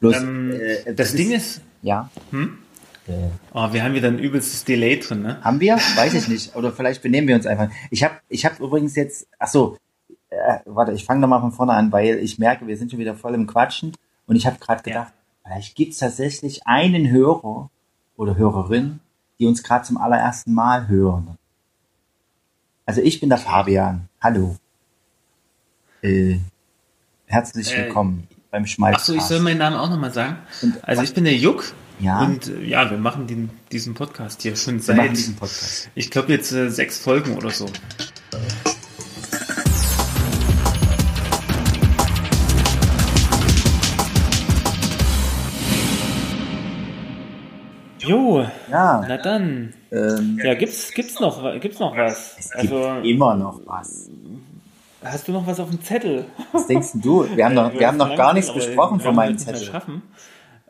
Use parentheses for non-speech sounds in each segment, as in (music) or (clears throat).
Bloß, Ähm, äh, das Ding ist, Ja. hm? Äh, oh, wir haben wieder ein übelstes Delay drin, ne? haben wir? (laughs) Weiß ich nicht. Oder vielleicht benehmen wir uns einfach. Ich habe ich hab übrigens jetzt, ach so, äh, warte, ich fange nochmal von vorne an, weil ich merke, wir sind schon wieder voll im Quatschen. Und ich habe gerade gedacht, vielleicht gibt es tatsächlich einen Hörer oder Hörerin, die uns gerade zum allerersten Mal hören. Also ich bin der Fabian. Hallo. Äh, herzlich Äh, willkommen beim Schmalz. Achso, ich soll meinen Namen auch nochmal sagen. Und Also ich bin der Juck. Ja. Und äh, ja, wir machen den, diesen Podcast hier schon seit, ich glaube jetzt äh, sechs Folgen oder so. Jo, Ja, na dann. ähm, Ja, gibt's, gibt's noch, gibt's noch was? es gibt Also, immer noch was. Hast du noch was auf dem Zettel? Was denkst du? Wir haben noch, wir haben noch gar nichts besprochen von meinem Zettel. Schaffen.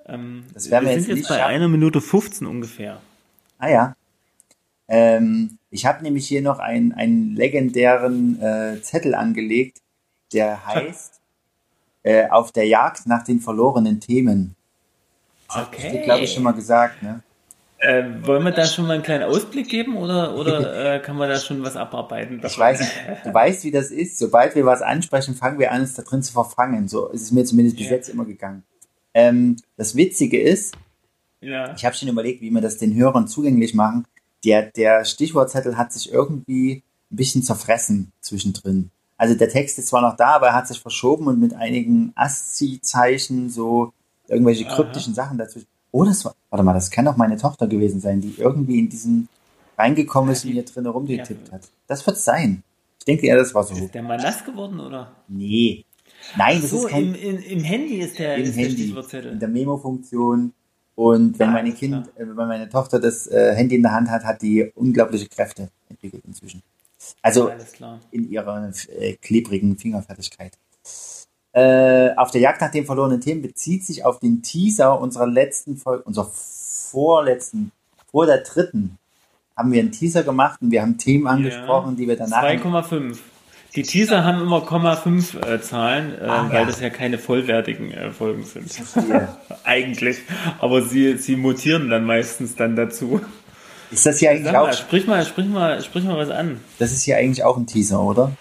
Ähm, Das werden wir wir jetzt sind nicht jetzt bei schaffen. einer Minute 15 ungefähr. Ah ja. Ähm, ich habe nämlich hier noch einen, einen legendären äh, Zettel angelegt, der heißt äh, Auf der Jagd nach den verlorenen Themen. Das habe ich glaube ich, schon mal gesagt. Ne? Äh, wollen wir da schon mal einen kleinen Ausblick geben oder, oder äh, kann man da schon was abarbeiten? Ich weiß nicht, du weißt, wie das ist. Sobald wir was ansprechen, fangen wir an, uns da drin zu verfangen. So ist es mir zumindest bis Ja. jetzt immer gegangen. Ähm, das Witzige ist, Ja. Ich habe schon überlegt, wie wir das den Hörern zugänglich machen. Der, der Stichwortzettel hat sich irgendwie ein bisschen zerfressen zwischendrin. Also der Text ist zwar noch da, aber er hat sich verschoben und mit einigen ASCII-Zeichen so irgendwelche Aha. kryptischen Sachen dazwischen. Oh, das war, warte mal, das kann auch meine Tochter gewesen sein, die irgendwie in diesen reingekommen ist Ja, und hier drin rumgetippt ja. hat. Das wird sein. Ich denke eher, das war so. Ist der mal nass geworden oder? Nee. Nein, das so, ist kein im, im, im Handy ist der, im ist der Handy, in Stichwortzettel. der Memo-Funktion. Und wenn Ah, meine Kind, äh, wenn meine Tochter das äh, Handy in der Hand hat, hat die unglaubliche Kräfte entwickelt inzwischen. Also Alles klar. in ihrer äh, klebrigen Fingerfertigkeit. Äh, auf der Jagd nach den verlorenen Themen bezieht sich auf den Teaser unserer letzten Folge, unserer vorletzten, vor der dritten, haben wir einen Teaser gemacht und wir haben Themen angesprochen, die wir danach. 2,5. Die Teaser haben immer 0,5 äh, Zahlen, äh, Ah, weil ja. das ja keine vollwertigen äh, Folgen sind. (laughs) Eigentlich. Aber sie, sie mutieren dann meistens dann dazu. Ist das hier eigentlich Sag mal, auch, sprich mal, sprich mal, sprich mal was an. das ist hier eigentlich auch ein Teaser, oder?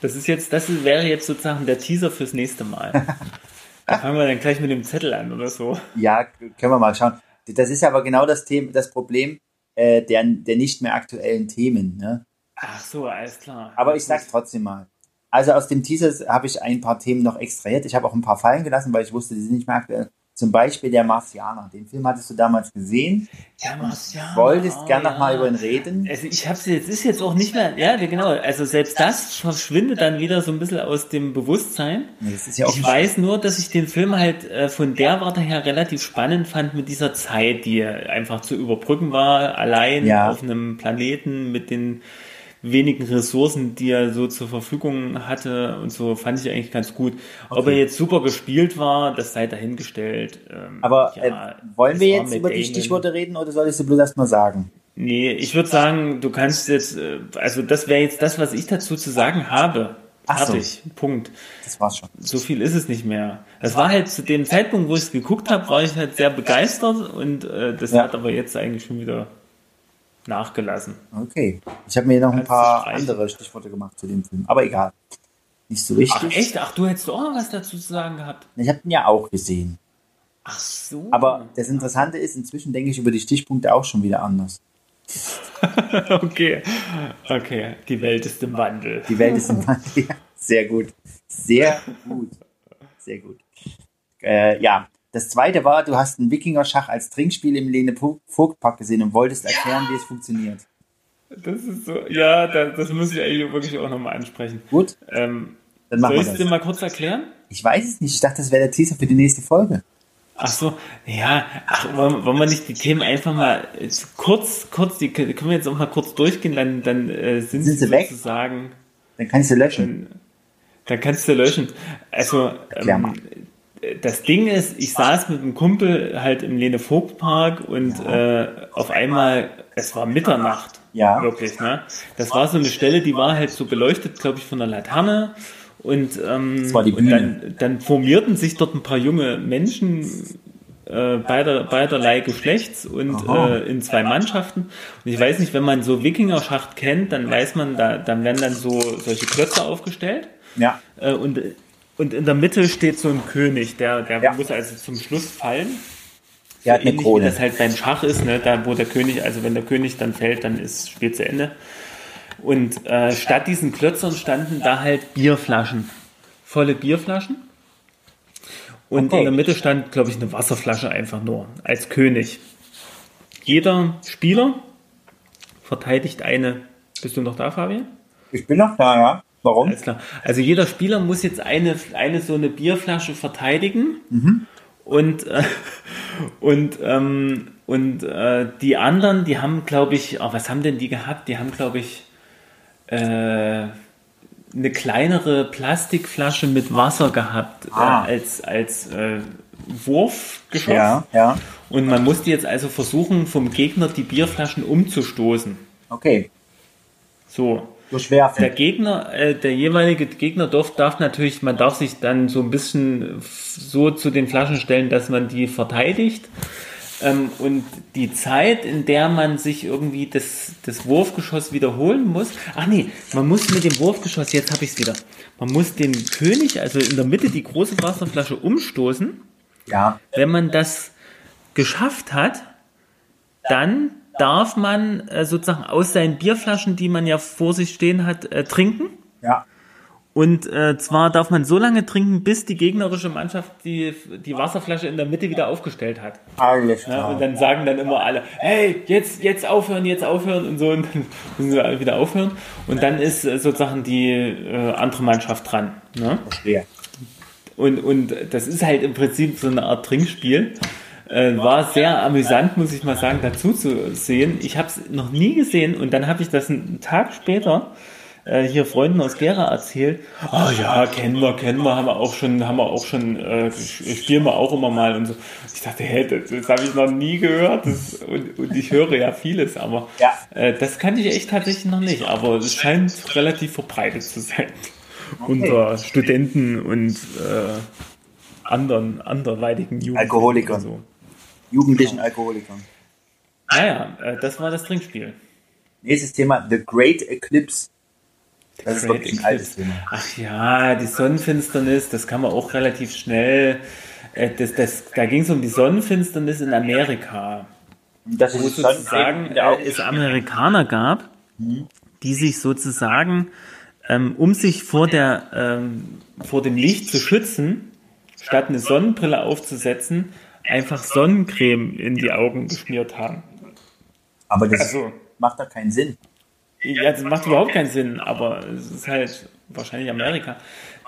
Das ist jetzt, das ist, wäre jetzt sozusagen der Teaser fürs nächste Mal. (laughs) da fangen wir dann gleich mit dem Zettel an oder so. Ja, können wir mal schauen. Das ist aber genau das Thema, das Problem äh, der, der nicht mehr aktuellen Themen. Ne? Ach so, alles klar. Aber ich sag's trotzdem mal. Also aus dem Teaser habe ich ein paar Themen noch extrahiert. Ich habe auch ein paar fallen gelassen, weil ich wusste, die sind nicht mehr aktuell. Zum Beispiel der Marsianer. Den Film hattest du damals gesehen. Der Marsianer, Wolltest oh, gern ja. noch mal über ihn reden. Also ich hab's jetzt, ist jetzt auch nicht mehr, ja, genau. Also selbst das verschwindet dann wieder so ein bisschen aus dem Bewusstsein. Nee, das ist ja auch Ich weiß nur, dass ich den Film halt äh, von der Warte her relativ spannend fand mit dieser Zeit, die einfach zu überbrücken war, allein Ja. auf einem Planeten mit den wenigen Ressourcen, die er so zur Verfügung hatte und so, fand ich eigentlich ganz gut. Ob Okay. er jetzt super gespielt war, das sei dahingestellt. Ähm, Aber ja, äh, wollen wir jetzt über die. Stichworte reden oder soll ich sie bloß erst mal sagen? Nee, ich würde sagen, du kannst jetzt, äh, also das wäre jetzt das, was ich dazu zu sagen habe. Ach so. Fertig. Punkt. Das war's schon. So viel ist es nicht mehr. Das war halt zu dem Zeitpunkt, wo ich es geguckt habe, war ich halt sehr begeistert und äh, das Ja. hat aber jetzt eigentlich schon wieder nachgelassen. Okay. Ich habe mir noch ein paar andere Stichworte gemacht zu dem Film. Aber egal. Nicht so Ach wichtig. echt? Ach, du hättest auch noch was dazu zu sagen gehabt. Ich habe ihn ja auch gesehen. Ach so. Aber das Interessante ist, inzwischen denke ich über die Stichpunkte auch schon wieder anders. (laughs) okay. Okay, die Welt ist im Wandel. Die Welt ist im (laughs) Wandel. Ja, Sehr gut. Sehr gut. Sehr gut. Äh, ja, das zweite war, du hast einen Wikinger-Schach als Trinkspiel im Lene Vogtpark gesehen und wolltest erklären, wie es funktioniert. Das ist so, ja, das, das muss ich eigentlich wirklich auch nochmal ansprechen. Gut, Ähm, dann machen soll ich es dir mal kurz erklären? Ich weiß es nicht. Ich dachte, das wäre der Teaser für die nächste Folge. Ach so, ja, ach, wollen, wollen wir nicht die Themen einfach mal jetzt kurz, kurz, die können wir jetzt auch mal kurz durchgehen, dann, dann äh, sind, Sind sie sie weg? sozusagen, Dann kann ich sie löschen. dann kannst du löschen. Also, ähm, das Ding ist, ich saß mit einem Kumpel halt im Lene Vogt Park und äh, auf einmal, es war Mitternacht. Ja. Wirklich, ne? Das war so eine Stelle, die war halt so beleuchtet, glaube ich, von einer Laterne. Und, ähm, Das war die und dann, dann formierten sich dort ein paar junge Menschen äh, beider, beiderlei Geschlechts und äh, in zwei Mannschaften. Und ich weiß nicht, wenn man so Wikinger-Schacht kennt, dann weiß man, da, dann werden dann so solche Klötze aufgestellt. Ja. Äh, und, und in der Mitte steht so ein König, der, der Ja. muss also zum Schluss fallen. Der hat eine Ähnlich wie Krone. das halt beim Schach ist, ne? da wo der König, also wenn der König dann fällt, dann ist Spiel zu Ende. Und äh, statt diesen Klötzern standen da halt Bierflaschen, volle Bierflaschen. Und Okay. in der Mitte stand, glaube ich, eine Wasserflasche einfach nur als König. Jeder Spieler verteidigt eine. Bist du noch da, Fabian? Ich bin noch da, ja. Warum? Also jeder Spieler muss jetzt eine, eine so eine Bierflasche verteidigen und, äh, und, ähm, und äh, die anderen, die haben, glaube ich, oh, was haben denn die gehabt? Die haben, glaube ich, äh, eine kleinere Plastikflasche mit Wasser gehabt Ah. äh, als, als äh, Wurfgeschoss. Ja, ja. Und man musste jetzt also versuchen, vom Gegner die Bierflaschen umzustoßen. Okay. So. Durchwerfen. Der Gegner, äh, der jeweilige Gegner darf, darf natürlich, man darf sich dann so ein bisschen so zu den Flaschen stellen, dass man die verteidigt. Ähm, und die Zeit, in der man sich irgendwie das, das Wurfgeschoss wiederholen muss, ach nee, man muss mit dem Wurfgeschoss, jetzt habe ich es wieder, man muss den König, also in der Mitte die große Wasserflasche umstoßen. Ja. Wenn man das geschafft hat, dann darf man äh, sozusagen aus seinen Bierflaschen, die man ja vor sich stehen hat, äh, trinken. Ja. Und äh, zwar darf man so lange trinken, bis die gegnerische Mannschaft die, die Wasserflasche in der Mitte wieder aufgestellt hat. Alles Ja, klar. und dann sagen dann immer alle, hey, jetzt, jetzt aufhören, jetzt aufhören und so. Und dann (laughs) müssen sie alle wieder aufhören. Und dann ist äh, sozusagen die äh, andere Mannschaft dran. Ne? Verstehe. Und, und das ist halt im Prinzip so eine Art Trinkspiel. Äh, war sehr amüsant, muss ich mal sagen, dazu zu sehen. Ich habe es noch nie gesehen und dann habe ich das einen Tag später äh, hier Freunden aus Gera erzählt. Oh ja, kennen wir, kennen wir, haben wir auch schon, haben wir auch schon, äh, spielen wir auch immer mal und so. Ich dachte, hä, das, das habe ich noch nie gehört das, und, und ich höre ja vieles, aber Ja. äh, das kannte ich echt tatsächlich noch nicht, aber es scheint relativ verbreitet zu sein unter Studenten und äh, anderen, anderweitigen Jugendlichen. Alkoholikern. und So. Jugendlichen Alkoholikern. Naja, äh, das war das Trinkspiel. Nächstes Thema, The Great Eclipse. Das ist wirklich ein altes Thema. Ach ja, die Sonnenfinsternis, das kann man auch relativ schnell. Äh, das, das, da ging es um die Sonnenfinsternis in Amerika. Das wo sozusagen der äh, es Amerikaner gab, die sich sozusagen, ähm, um sich vor, der, ähm, vor dem Licht zu schützen, statt eine Sonnenbrille aufzusetzen, einfach Sonnencreme in die Augen geschmiert haben. Aber das Also- macht doch keinen Sinn. Ja, das macht überhaupt keinen Sinn, aber es ist halt wahrscheinlich Amerika.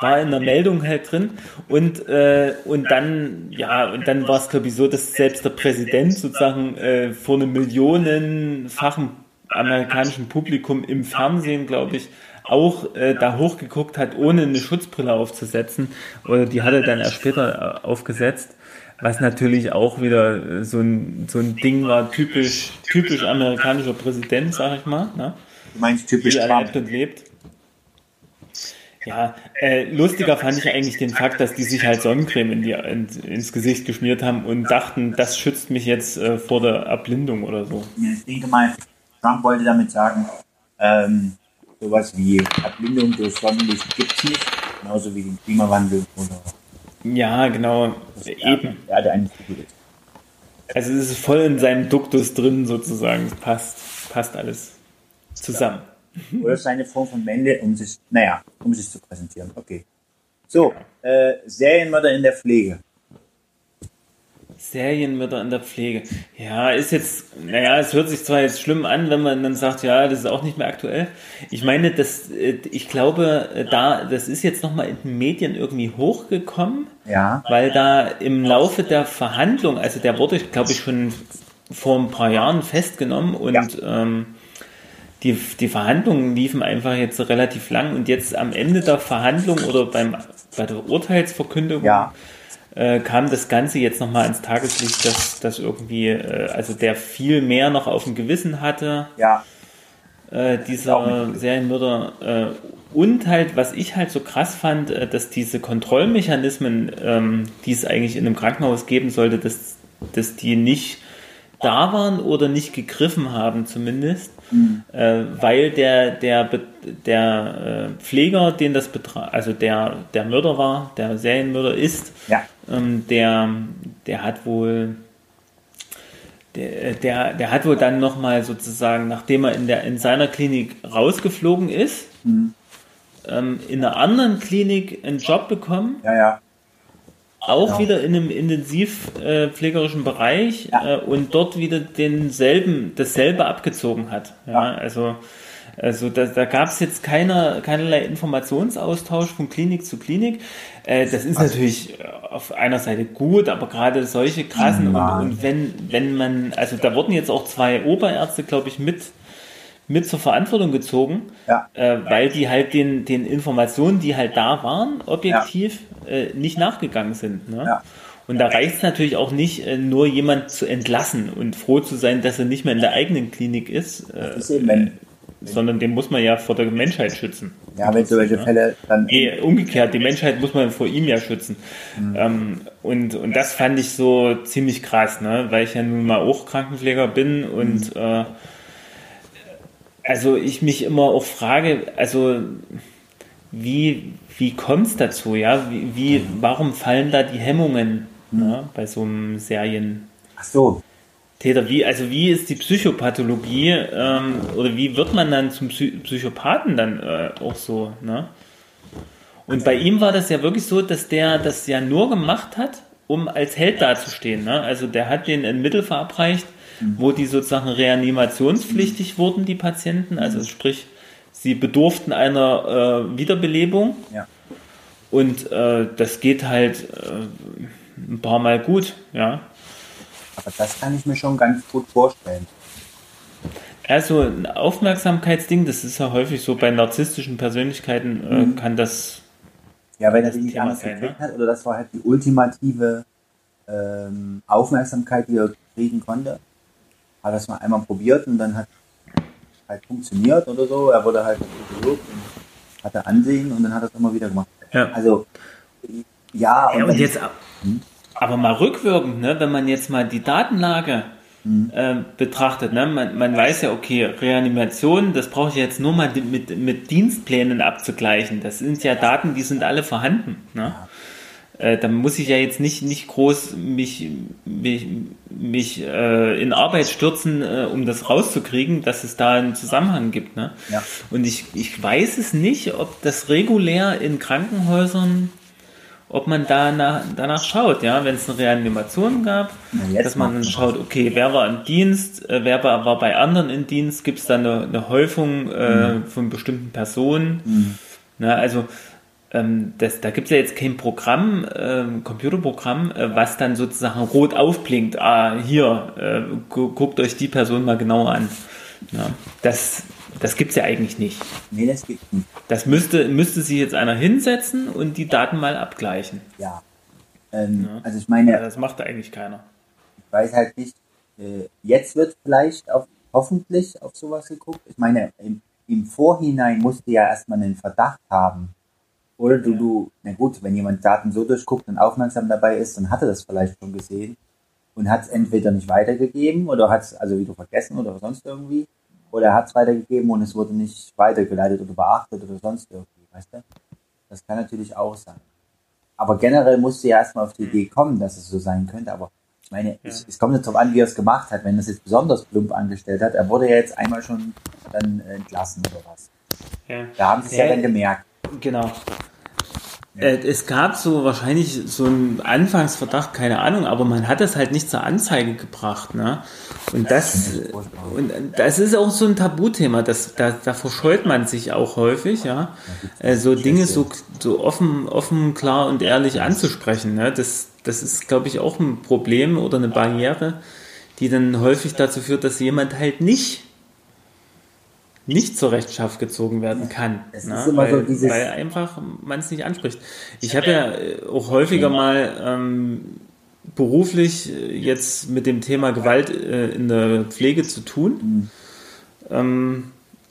War in der Meldung halt drin und äh, und dann ja und dann war es glaube ich so, dass selbst der Präsident sozusagen äh, vor einem millionenfachen amerikanischen Publikum im Fernsehen glaube ich auch äh, da hochgeguckt hat, ohne eine Schutzbrille aufzusetzen oder die hat er dann erst später äh, aufgesetzt. Was natürlich auch wieder äh, so ein, so ein Ding war, typisch, typisch amerikanischer Präsident, sag ich mal. Ne? Du meinst typisch Trump. und lebt. Ja, äh, lustiger fand ich eigentlich den Fakt, dass die sich halt Sonnencreme in die, in, ins Gesicht geschmiert haben und dachten, das schützt mich jetzt äh, vor der Erblindung oder so. Ich denke mal, Trump wollte damit sagen, ähm, sowas wie Erblindung durch Sonnenlicht gibt es nicht, genauso wie den Klimawandel oder Ja, genau, eben. Ja, der eine ist gut. Also es ist voll in seinem Duktus drin sozusagen. Es passt, passt alles zusammen. Oder seine Form von Wende, um sich, naja, um sich zu präsentieren. Okay. So, äh, Serienmörder in der Pflege. Serienmörder in der Pflege. Ja, ist jetzt, naja, es hört sich zwar jetzt schlimm an, wenn man dann sagt, ja, das ist auch nicht mehr aktuell. Ich meine, das, äh, ich glaube, äh, da, das ist jetzt nochmal in den Medien irgendwie hochgekommen, Ja. weil da im Laufe der Verhandlung, also der wurde, glaube ich, schon vor ein paar Jahren festgenommen und ähm, die, die Verhandlungen liefen einfach jetzt relativ lang und jetzt am Ende der Verhandlung oder beim, bei der Urteilsverkündung Ja. Äh, kam das Ganze jetzt nochmal ins Tageslicht, dass, dass irgendwie, äh, also der viel mehr noch auf dem Gewissen hatte, Ja. äh, dieser. Serienmörder, äh, und halt, was ich halt so krass fand, äh, dass diese Kontrollmechanismen, ähm, die es eigentlich in einem Krankenhaus geben sollte, dass, dass die nicht da waren oder nicht gegriffen haben zumindest, mhm. äh, weil der, der, der äh, Pfleger, den das betraf, also der, der Mörder war, der Serienmörder ist, ja. Ähm, der, der hat wohl der, der, der hat wohl dann nochmal sozusagen, nachdem er in, der, in seiner Klinik rausgeflogen ist, mhm. ähm, in einer anderen Klinik einen Job bekommen. Ja, ja. Auch genau. wieder in einem intensivpflegerischen äh, Bereich ja. äh, und dort wieder denselben, dasselbe abgezogen hat. Ja, ja. Also, also da, da gab es jetzt keine, keinerlei Informationsaustausch von Klinik zu Klinik. Äh, das ist natürlich auf einer Seite gut, aber gerade solche krassen und, und, wenn, wenn man, also da wurden jetzt auch zwei Oberärzte, glaube ich, mit mit zur Verantwortung gezogen, ja. äh, weil die halt den, den Informationen, die halt da waren, objektiv ja. äh, nicht nachgegangen sind. Ne? Ja. Und da reicht es natürlich auch nicht, äh, nur jemand zu entlassen und froh zu sein, dass er nicht mehr in der eigenen Klinik ist. Äh, ist eben, wenn, sondern den muss man ja vor der Menschheit schützen. Ja, wenn solche ja. Fälle dann. Nee, umgekehrt, die Menschheit muss man vor ihm ja schützen. Mhm. Ähm, und, und das fand ich so ziemlich krass, ne? weil ich ja nun mal auch Krankenpfleger bin und mhm. äh, also ich mich immer auch frage, also wie, wie kommt es dazu, ja? Wie, wie, mhm. warum fallen da die Hemmungen mhm. ne? bei so einem Serien? Ach so. Täter, wie, also wie ist die Psychopathologie ähm, oder wie wird man dann zum Psy Psychopathen dann äh, auch so, ne? Und bei ihm war das ja wirklich so, dass der das ja nur gemacht hat, um als Held dazustehen. Ne? Also der hat den ein Mittel verabreicht, wo die sozusagen reanimationspflichtig wurden, die Patienten. Also sprich, sie bedurften einer äh, Wiederbelebung. Ja. Und äh, das geht halt äh, ein paar Mal gut, ja. Aber das kann ich mir schon ganz gut vorstellen. Also ein Aufmerksamkeitsding, das ist ja häufig so bei narzisstischen Persönlichkeiten, äh, mhm. kann das. Ja, wenn er die Angst gekriegt ne? hat, oder das war halt die ultimative ähm, Aufmerksamkeit, die er kriegen konnte. Hat das mal einmal probiert und dann hat halt funktioniert oder so. Er wurde halt gelobt und hatte Ansehen und dann hat er es immer wieder gemacht. Ja. Also, ja. Und, ja, und jetzt, hm? Aber mal rückwirkend, ne, wenn man jetzt mal die Datenlage mhm. äh, betrachtet, ne, man, man weiß ja, okay, Reanimation, das brauche ich jetzt nur mal mit, mit Dienstplänen abzugleichen. Das sind ja Daten, die sind alle vorhanden. Ne? Äh, da muss ich ja jetzt nicht, nicht groß mich, mich, mich äh, in Arbeit stürzen, äh, um das rauszukriegen, dass es da einen Zusammenhang gibt. Ne? Ja. Und ich, ich weiß es nicht, ob das regulär in Krankenhäusern ob man danach, danach schaut, ja, wenn es eine Reanimation gab, dass man dann schaut, okay, wer war im Dienst, äh, wer war, war bei anderen im Dienst, gibt es da eine, eine Häufung äh, mhm. von bestimmten Personen. Mhm. Na, also ähm, das, da gibt es ja jetzt kein Programm, äh, Computerprogramm, was dann sozusagen rot aufblinkt. Ah, hier, äh, guckt euch die Person mal genauer an. Ja, das das gibt es ja eigentlich nicht. Nee, das gibt nicht. Das müsste, müsste sich jetzt einer hinsetzen und die Daten mal abgleichen. Ja. Ähm, ja. Also ich meine. Ja, das macht da eigentlich keiner. Ich weiß halt nicht, äh, jetzt wird vielleicht auf, hoffentlich auf sowas geguckt. Ich meine, im, im Vorhinein musst du ja erstmal einen Verdacht haben. Oder du, ja. du, na gut, wenn jemand Daten so durchguckt und aufmerksam dabei ist, dann hat er das vielleicht schon gesehen und hat es entweder nicht weitergegeben oder hat es also wieder vergessen oder sonst irgendwie oder er hat es weitergegeben und es wurde nicht weitergeleitet oder beachtet oder sonst irgendwie, weißt du? Das kann natürlich auch sein. Aber generell musst du ja erstmal auf die Idee kommen, dass es so sein könnte. Aber ich meine, ja. es, es, kommt jetzt darauf an, wie er es gemacht hat. Wenn er es jetzt besonders plump angestellt hat, er wurde ja jetzt einmal schon dann entlassen oder was. Ja. Da haben sie es ja. ja dann gemerkt. Genau. Äh, es gab so wahrscheinlich so einen Anfangsverdacht, keine Ahnung, aber man hat das halt nicht zur Anzeige gebracht. Ne? Und das, und das ist auch so ein Tabuthema, das, da, da verscheut man sich auch häufig, ja. Äh, so Dinge so, so offen, offen, klar und ehrlich anzusprechen. Ne? Das, das ist, glaube ich, auch ein Problem oder eine Barriere, die dann häufig dazu führt, dass jemand halt nicht nicht zur Rechenschaft gezogen werden kann. Es ne? ist immer weil, so dieses weil einfach man es nicht anspricht. Ich habe ja äh, auch häufiger mal ähm, beruflich äh, jetzt mit dem Thema Gewalt äh, in der Pflege zu tun. Mhm. Ähm,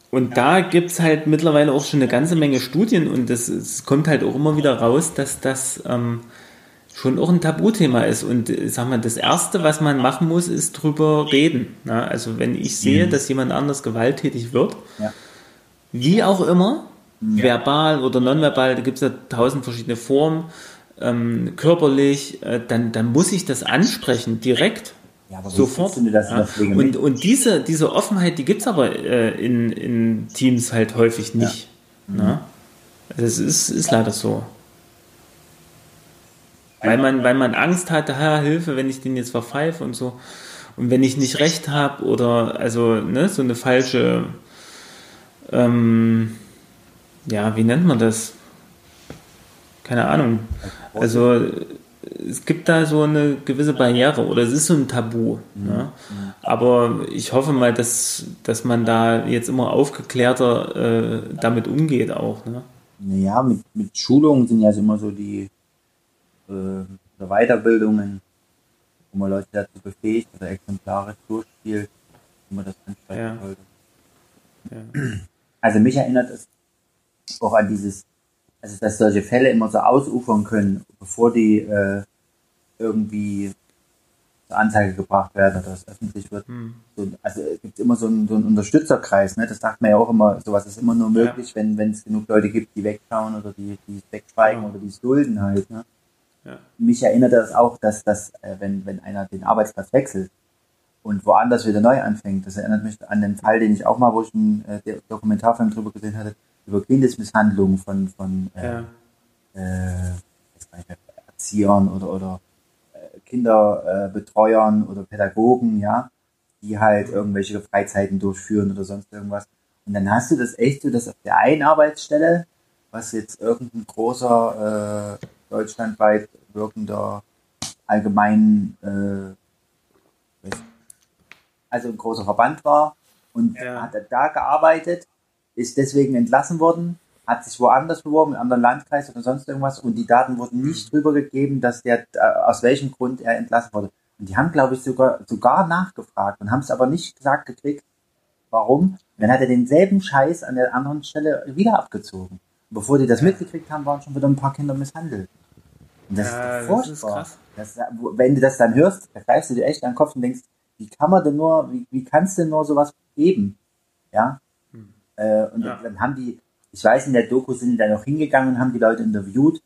und da gibt es halt mittlerweile auch schon eine ganze Menge Studien und es kommt halt auch immer wieder raus, dass das ähm, schon auch ein Tabuthema ist. Und äh, sag mal, das Erste, was man machen muss, ist drüber reden. Ne? Also wenn ich sehe, mhm. dass jemand anders gewalttätig wird, ja. wie auch immer, ja. verbal oder nonverbal, da gibt es ja tausend verschiedene Formen, ähm, körperlich, äh, dann, dann muss ich das ansprechen, direkt. Ja, sofort. Das ja. und, und diese, diese Offenheit, die gibt es aber äh, in, in Teams halt häufig nicht. Ja. Mhm. Ne? Also ist, ist leider so. Weil man, weil man Angst hatte, ha, Hilfe, wenn ich den jetzt verpfeife und so. Und wenn ich nicht recht habe oder also ne, so eine falsche, ähm, ja, wie nennt man das? Keine Ahnung. Also es gibt da so eine gewisse Barriere oder es ist so ein Tabu. Mhm. Ne? Aber ich hoffe mal, dass, dass man da jetzt immer aufgeklärter äh, damit umgeht auch. Ne? Naja, mit, mit Schulungen sind ja immer so die äh, Weiterbildungen, wo man Leute dazu befähigt oder exemplarisch durchspielt, wie man das ansprechen ja. sollte. Ja. Also mich erinnert es auch an dieses, also dass solche Fälle immer so ausufern können, bevor die äh, irgendwie zur Anzeige gebracht werden oder es öffentlich wird. Hm. So, also es gibt immer so einen, so einen Unterstützerkreis, ne? Das sagt man ja auch immer, sowas ist immer nur möglich, ja. wenn wenn es genug Leute gibt, die wegschauen oder die, die es wegschweigen ja. oder die es dulden halt. Ne? Ja. Mich erinnert das auch, dass das, äh, wenn, wenn einer den Arbeitsplatz wechselt und woanders wieder neu anfängt, das erinnert mich an den Fall, den ich auch mal, wo ich einen äh, Dokumentarfilm drüber gesehen hatte, über Kindesmisshandlungen von, von äh, ja. äh, Erziehern oder, oder äh, Kinderbetreuern oder Pädagogen, ja, die halt irgendwelche Freizeiten durchführen oder sonst irgendwas. Und dann hast du das echt so, dass auf der einen Arbeitsstelle, was jetzt irgendein großer äh, deutschlandweit wirkender allgemein, äh, also ein großer Verband war und ja. hat da gearbeitet, ist deswegen entlassen worden, hat sich woanders beworben, in einem anderen Landkreis oder sonst irgendwas und die Daten wurden nicht drüber gegeben, dass der, äh, aus welchem Grund er entlassen wurde. Und die haben, glaube ich, sogar, sogar nachgefragt und haben es aber nicht gesagt gekriegt, warum. Dann hat er denselben Scheiß an der anderen Stelle wieder abgezogen. Und bevor die das mitgekriegt haben, waren schon wieder ein paar Kinder misshandelt. Und das ja, ist furchtbar. Das ist das, wenn du das dann hörst, da greifst du dir echt an den Kopf und denkst, wie kann man denn nur, wie, wie kannst du denn nur sowas geben? Ja. Hm. Äh, und ja. dann haben die, ich weiß, in der Doku sind die dann auch hingegangen und haben die Leute interviewt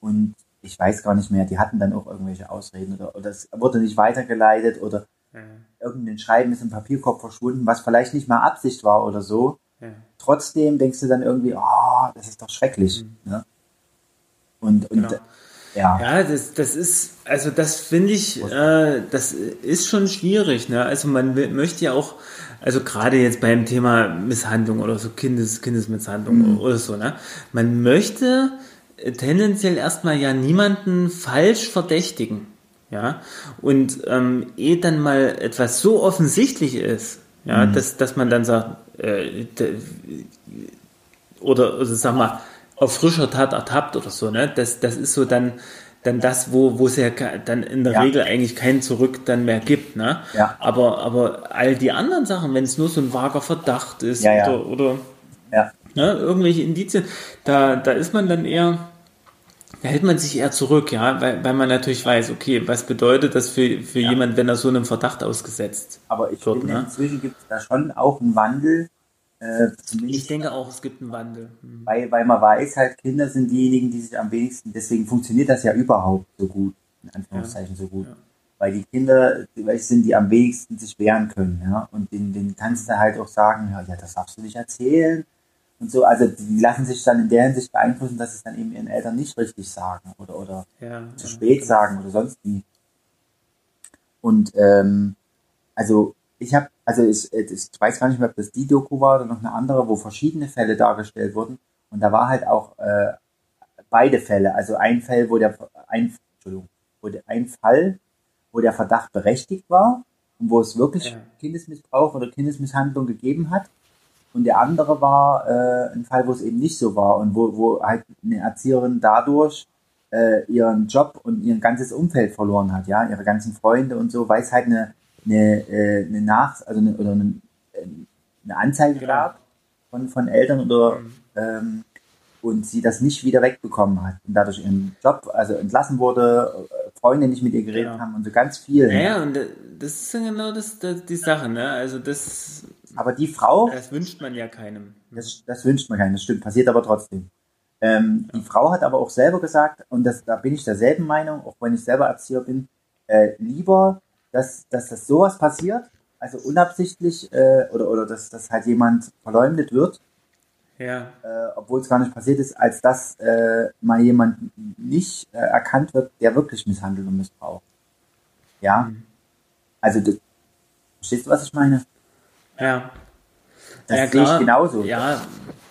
und ich weiß gar nicht mehr, die hatten dann auch irgendwelche Ausreden oder, oder es wurde nicht weitergeleitet oder ja. irgendein Schreiben ist im Papierkorb verschwunden, was vielleicht nicht mal Absicht war oder so. Ja. Trotzdem denkst du dann irgendwie, oh, das ist doch schrecklich. Mhm. Ne? Und, und genau. Ja, ja das, das ist, also das finde ich, äh, das ist schon schwierig. Ne? Also man möchte ja auch, also gerade jetzt beim Thema Misshandlung oder so Kindes, Kindesmisshandlung mhm. oder so, ne? man möchte tendenziell erstmal ja niemanden falsch verdächtigen. Ja, und ähm, eh dann mal etwas so offensichtlich ist, ja, mhm. dass, dass man dann sagt, äh, oder also sag mal, auf frischer Tat ertappt oder so, ne? Das, das ist so dann, dann das, wo, wo es ja dann in der ja. Regel eigentlich kein Zurück dann mehr gibt, ne? Ja. Aber, aber all die anderen Sachen, wenn es nur so ein vager Verdacht ist ja, ja. oder, oder ja. Ne, irgendwelche Indizien, da, da ist man dann eher, da hält man sich eher zurück, ja, weil, weil man natürlich weiß, okay, was bedeutet das für, für ja. jemand, wenn er so einem Verdacht ausgesetzt Aber ich wird, finde, ne? inzwischen gibt es da schon auch einen Wandel, äh, ich denke auch, es gibt einen Wandel. Mhm. Weil, weil man weiß, halt, Kinder sind diejenigen, die sich am wenigsten, deswegen funktioniert das ja überhaupt so gut, in Anführungszeichen ja. so gut. Ja. Weil die Kinder die sind, die am wenigsten sich wehren können, ja. Und den, den kannst du halt auch sagen, ja, das darfst du nicht erzählen. Und so, also die lassen sich dann in der Hinsicht beeinflussen, dass sie es dann eben ihren Eltern nicht richtig sagen oder, oder ja, zu spät sagen oder sonst wie. Und ähm, also ich habe, also ich, ich weiß gar nicht mehr, ob das die Doku war oder noch eine andere, wo verschiedene Fälle dargestellt wurden. Und da war halt auch äh, beide Fälle. Also ein Fall, wo der ein, Entschuldigung, wo der, ein Fall, wo der Verdacht berechtigt war und wo es wirklich ja. Kindesmissbrauch oder Kindesmisshandlung gegeben hat. Und der andere war äh, ein Fall, wo es eben nicht so war und wo, wo halt eine Erzieherin dadurch äh, ihren Job und ihr ganzes Umfeld verloren hat, ja, ihre ganzen Freunde und so, weil es halt eine eine, äh, eine Nach-, also eine, oder eine, eine Anzeige gab von, von Eltern oder mhm. ähm, und sie das nicht wieder wegbekommen hat und dadurch ihren Job also entlassen wurde, Freunde nicht mit ihr geredet genau. haben und so ganz viel. Ja, ja, und das ist genau das, das, die Sache, ne? Also das. Aber die Frau. Das wünscht man ja keinem. Das, das wünscht man keinem, das stimmt, passiert aber trotzdem. Ähm, ja. Die Frau hat aber auch selber gesagt, und das, da bin ich derselben Meinung, auch wenn ich selber Erzieher bin, äh, lieber, dass, dass das sowas passiert, also unabsichtlich, äh, oder, oder dass, dass halt jemand verleumdet wird, ja. Äh, obwohl es gar nicht passiert ist, als dass äh, mal jemand nicht äh, erkannt wird, der wirklich misshandelt und missbraucht. Ja. Mhm. Also, das, verstehst du, was ich meine? Ja. Das ja, sehe ich genauso. Ja.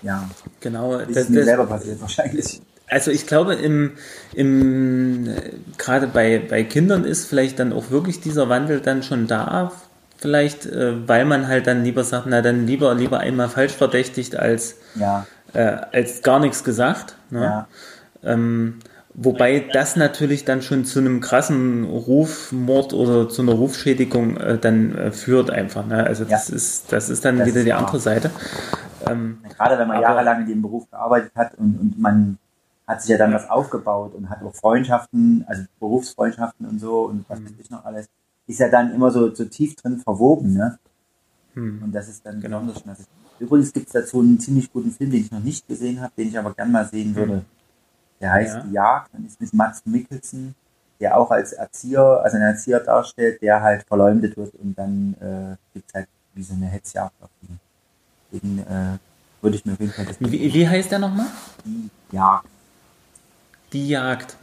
Ja. Genau. Das, das ist mir das, selber passiert, wahrscheinlich. Also ich glaube, im, im gerade bei, bei Kindern ist vielleicht dann auch wirklich dieser Wandel dann schon da, vielleicht, äh, weil man halt dann lieber sagt, na dann lieber, lieber einmal falsch verdächtigt als, ja. äh, als gar nichts gesagt. Ne? Ja. Ähm, wobei das natürlich dann schon zu einem krassen Rufmord oder zu einer Rufschädigung äh, dann äh, führt einfach. Ne? Also das ja. ist, das ist dann das wieder ist die andere Seite. Ähm, Gerade wenn man jahrelang in dem Beruf gearbeitet hat und, und man hat sich ja dann was aufgebaut und hat auch Freundschaften, also Berufsfreundschaften und so und was mhm. weiß ich noch alles ist ja dann immer so, so tief drin verwoben, ne? Hm. Und das ist dann genau. besonders schmerzlich. Übrigens gibt es dazu einen ziemlich guten Film, den ich noch nicht gesehen habe, den ich aber gern mal sehen würde. Der heißt ja. Die Jagd und ist mit Mats Mikkelsen, der auch als Erzieher, also einen Erzieher darstellt, der halt verleumdet wird und dann äh, gibt es halt wie so eine Hetzjagd auf ihn. Den äh, würde ich mir auf jeden Fall das wie, wie heißt der nochmal? Die Jagd. Die Jagd.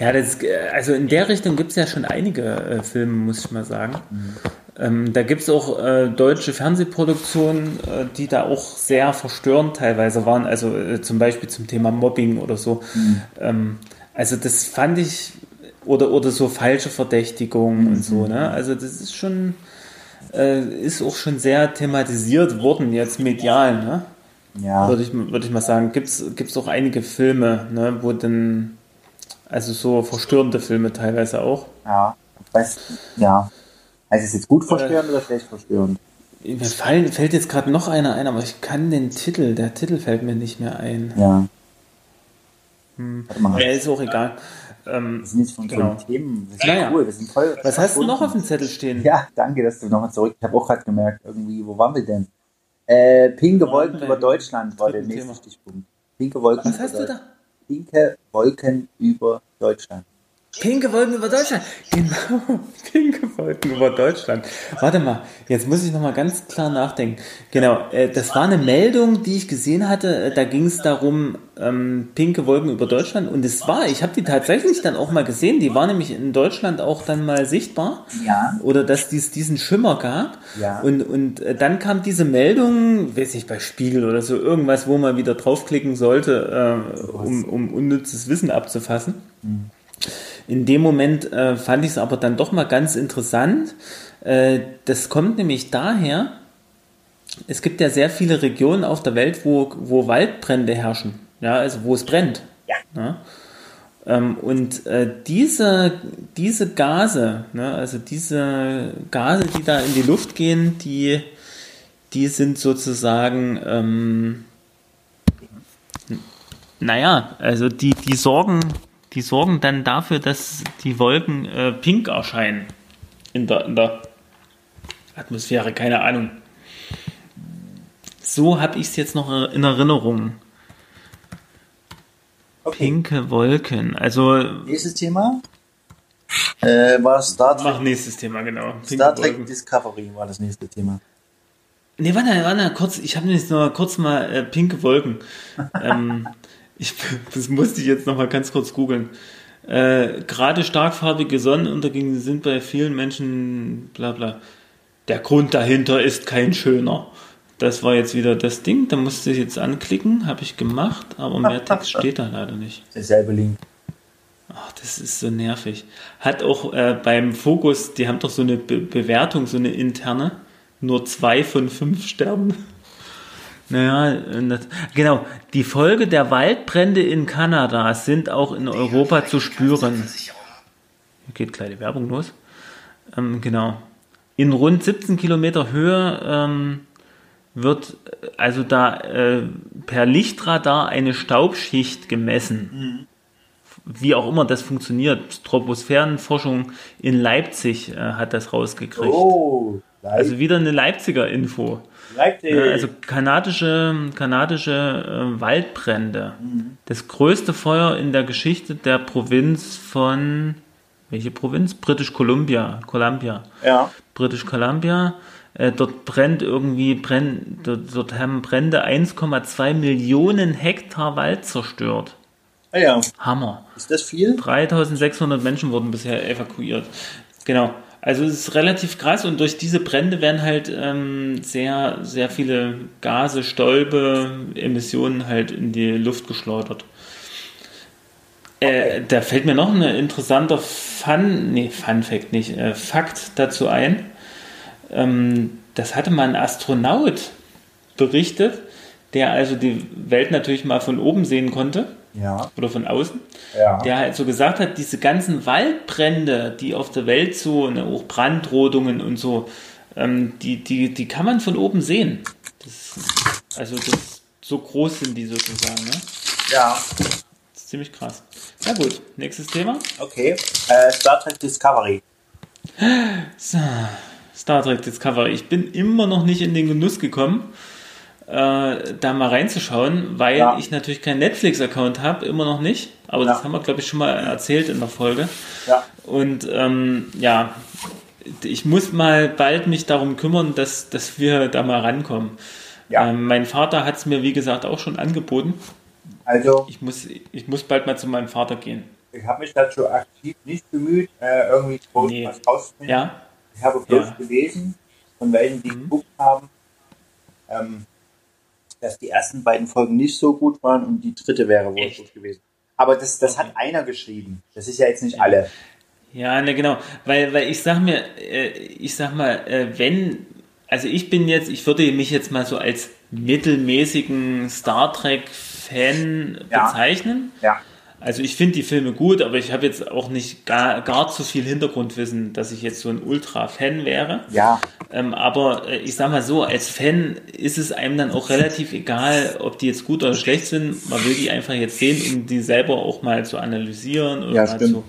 Ja, das, also in der Richtung gibt es ja schon einige äh, Filme, muss ich mal sagen. Mhm. Ähm, da gibt es auch äh, deutsche Fernsehproduktionen, äh, die da auch sehr verstörend teilweise waren, also äh, zum Beispiel zum Thema Mobbing oder so. Mhm. Ähm, also das fand ich, oder, oder so falsche Verdächtigungen mhm. und so, ne? Also das ist schon, äh, ist auch schon sehr thematisiert worden jetzt medial, ne? Ja. Würde ich, würd ich mal sagen. Gibt es auch einige Filme, ne, wo dann, also so verstörende Filme teilweise auch. Ja, weiß, ja. Heißt es jetzt gut verstörend äh, oder schlecht verstörend? Mir fallen, fällt jetzt gerade noch einer ein, aber ich kann den Titel, der Titel fällt mir nicht mehr ein. Ja. Hm. Ja, ist auch egal. Ähm, wir sind jetzt von genau. Themen. Wir sind naja. cool, wir sind voll. Was hast du noch auf dem Zettel stehen? Ja, danke, dass du nochmal zurück. Ich habe auch gerade gemerkt, irgendwie, wo waren wir denn? Äh, pinke Wolken über Deutschland war der nächste Thema. Stichpunkt. Pinke Wolken Was hast du da? Pinke Wolken über Deutschland. Pinke Wolken über Deutschland. Genau, (laughs) pinke Wolken über Deutschland. Warte mal, jetzt muss ich nochmal ganz klar nachdenken. Genau, äh, das war eine Meldung, die ich gesehen hatte. Äh, da ging es darum, ähm, pinke Wolken über Deutschland. Und es war, ich habe die tatsächlich dann auch mal gesehen. Die war nämlich in Deutschland auch dann mal sichtbar. Ja. Oder dass es diesen Schimmer gab. Ja. Und, und äh, dann kam diese Meldung, weiß ich, bei Spiegel oder so, irgendwas, wo man wieder draufklicken sollte, äh, um, um unnützes Wissen abzufassen. Mhm. In dem Moment äh, fand ich es aber dann doch mal ganz interessant. Äh, das kommt nämlich daher, es gibt ja sehr viele Regionen auf der Welt, wo, wo Waldbrände herrschen, ja, also wo es brennt. Ja. ja? Ähm, und äh, diese, diese Gase, ne, also diese Gase, die da in die Luft gehen, die, die sind sozusagen, ähm, naja, also die, die sorgen die sorgen dann dafür, dass die Wolken äh, pink erscheinen in der, in der Atmosphäre, keine Ahnung. So habe ich es jetzt noch in Erinnerung. Okay. Pinke Wolken. Also. Nächstes Thema? Äh, war Star Trek. Mach nächstes Thema, genau. Pinke Star Trek Wolken. Discovery war das nächste Thema. Nee, warte, warte, kurz, ich habe jetzt noch kurz mal äh, pinke Wolken. (laughs) ähm, ich, das musste ich jetzt noch mal ganz kurz googeln. Äh, gerade starkfarbige Sonnenuntergänge sind bei vielen Menschen bla bla. Der Grund dahinter ist kein schöner. Das war jetzt wieder das Ding, da musste ich jetzt anklicken, habe ich gemacht, aber mehr Text (laughs) steht da leider nicht. Derselbe Link. Ach, das ist so nervig. Hat auch äh, beim Fokus, die haben doch so eine Be Bewertung, so eine interne, nur zwei von fünf Sternen. Naja, genau. Die Folge der Waldbrände in Kanada sind auch in Europa zu spüren. Hier geht kleine Werbung los. Ähm, genau. In rund 17 Kilometer Höhe ähm, wird äh, also da äh, per Lichtradar eine Staubschicht gemessen. Mhm. Wie auch immer das funktioniert. Troposphärenforschung in Leipzig äh, hat das rausgekriegt. Oh, also wieder eine Leipziger Info. Leipzig. Äh, also kanadische, kanadische äh, Waldbrände. Mhm. Das größte Feuer in der Geschichte der Provinz von welche Provinz? British Columbia. Columbia. Ja. British Columbia. Äh, dort brennt irgendwie, brennt, dort, dort haben Brände 1,2 Millionen Hektar Wald zerstört. Ah ja. Hammer. Ist das viel? 3600 Menschen wurden bisher evakuiert. Genau. Also es ist relativ krass und durch diese Brände werden halt ähm, sehr, sehr viele Gase, Stäube, Emissionen halt in die Luft geschleudert. Äh, da fällt mir noch ein interessanter Fun, nee, Fun Fact nicht, äh, Fakt dazu ein. Ähm, das hatte mal ein Astronaut berichtet, der also die Welt natürlich mal von oben sehen konnte. Ja. Oder von außen. Ja. Der halt so gesagt hat, diese ganzen Waldbrände, die auf der Welt so, ne, auch Brandrodungen und so, ähm, die, die, die kann man von oben sehen. Das, also das, so groß sind die sozusagen. Ne? Ja ziemlich krass. Na gut, nächstes Thema. Okay, äh, Star Trek Discovery. So, Star Trek Discovery. Ich bin immer noch nicht in den Genuss gekommen, äh, da mal reinzuschauen, weil ja. ich natürlich keinen Netflix-Account habe, immer noch nicht. Aber ja. das haben wir, glaube ich, schon mal erzählt in der Folge. Ja. Und ähm, ja, ich muss mal bald mich darum kümmern, dass, dass wir da mal rankommen. Ja. Ähm, mein Vater hat es mir, wie gesagt, auch schon angeboten. Also. Ich muss, ich muss bald mal zu meinem Vater gehen. Ich habe mich dazu aktiv nicht bemüht, äh, irgendwie groß nee. was rauszufinden. Ja. Ich habe bloß ja. gelesen, von welchen die mhm. geguckt haben, ähm, dass die ersten beiden Folgen nicht so gut waren und die dritte wäre wohl Echt? gut gewesen. Aber das, das okay. hat einer geschrieben. Das ist ja jetzt nicht ja. alle. Ja, ne, genau. Weil, weil ich sag mir, äh, ich sag mal, äh, wenn, also ich bin jetzt, ich würde mich jetzt mal so als mittelmäßigen Star Trek Fan ja. bezeichnen. Ja. Also ich finde die Filme gut, aber ich habe jetzt auch nicht gar, gar zu viel Hintergrundwissen, dass ich jetzt so ein Ultra-Fan wäre. Ja. Ähm, aber äh, ich sag mal so, als Fan ist es einem dann auch relativ egal, ob die jetzt gut oder schlecht sind. Man will die einfach jetzt sehen, um die selber auch mal zu analysieren oder ja, mal zu,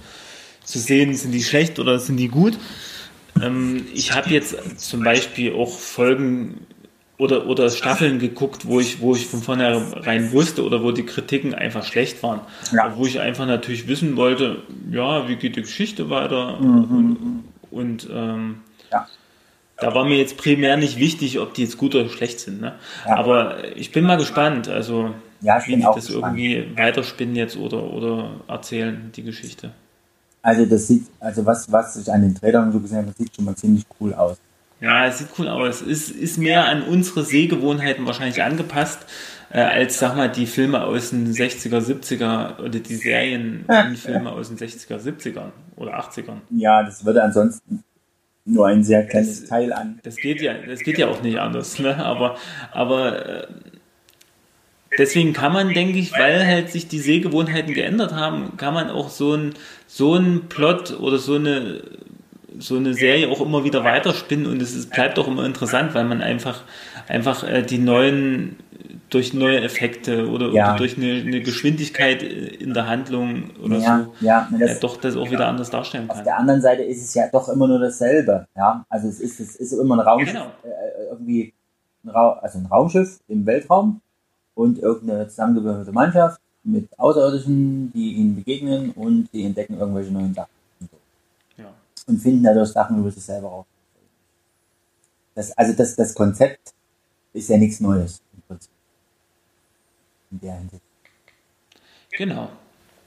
zu sehen, sind die schlecht oder sind die gut. Ähm, ich habe jetzt zum Beispiel auch Folgen oder, oder Staffeln geguckt, wo ich, wo ich von vornherein wusste oder wo die Kritiken einfach schlecht waren. Ja. Wo ich einfach natürlich wissen wollte, ja, wie geht die Geschichte weiter mhm. und, und ähm, ja. da war mir jetzt primär nicht wichtig, ob die jetzt gut oder schlecht sind. Ne? Ja. Aber ich bin mal gespannt, also ja, wie die das gespannt. irgendwie weiterspinnen jetzt oder, oder erzählen, die Geschichte. Also das sieht, also was, was ich an den Trailern so gesehen habe, das sieht schon mal ziemlich cool aus. Ja, es sieht cool aus. Es ist mehr an unsere Sehgewohnheiten wahrscheinlich angepasst, äh, als, sag mal, die Filme aus den 60er, 70er oder die Serienfilme aus den 60er, 70er oder 80ern. Ja, das würde ansonsten nur ein sehr kleines das, Teil an. Das geht ja, das geht ja auch nicht anders, ne? Aber, aber äh, deswegen kann man, denke ich, weil halt sich die Sehgewohnheiten geändert haben, kann man auch so ein so ein Plot oder so eine so eine Serie auch immer wieder weiterspinnen und es ist, bleibt auch immer interessant, weil man einfach, einfach äh, die neuen, durch neue Effekte oder, ja. oder durch eine, eine, Geschwindigkeit in der Handlung oder ja, so ja, das, äh, doch das auch wieder anders darstellen kann. Auf der anderen Seite ist es ja doch immer nur dasselbe, ja. Also es ist, es ist immer ein Raumschiff, genau. äh, irgendwie ein, Ra also ein Raumschiff im Weltraum und irgendeine zusammengewürfelte Mannschaft mit Außerirdischen, die ihnen begegnen und die entdecken irgendwelche neuen Sachen und finden dadurch Sachen über sich selber raus. Das, also das, das Konzept ist ja nichts Neues im Prinzip. In der Hinsicht. Genau.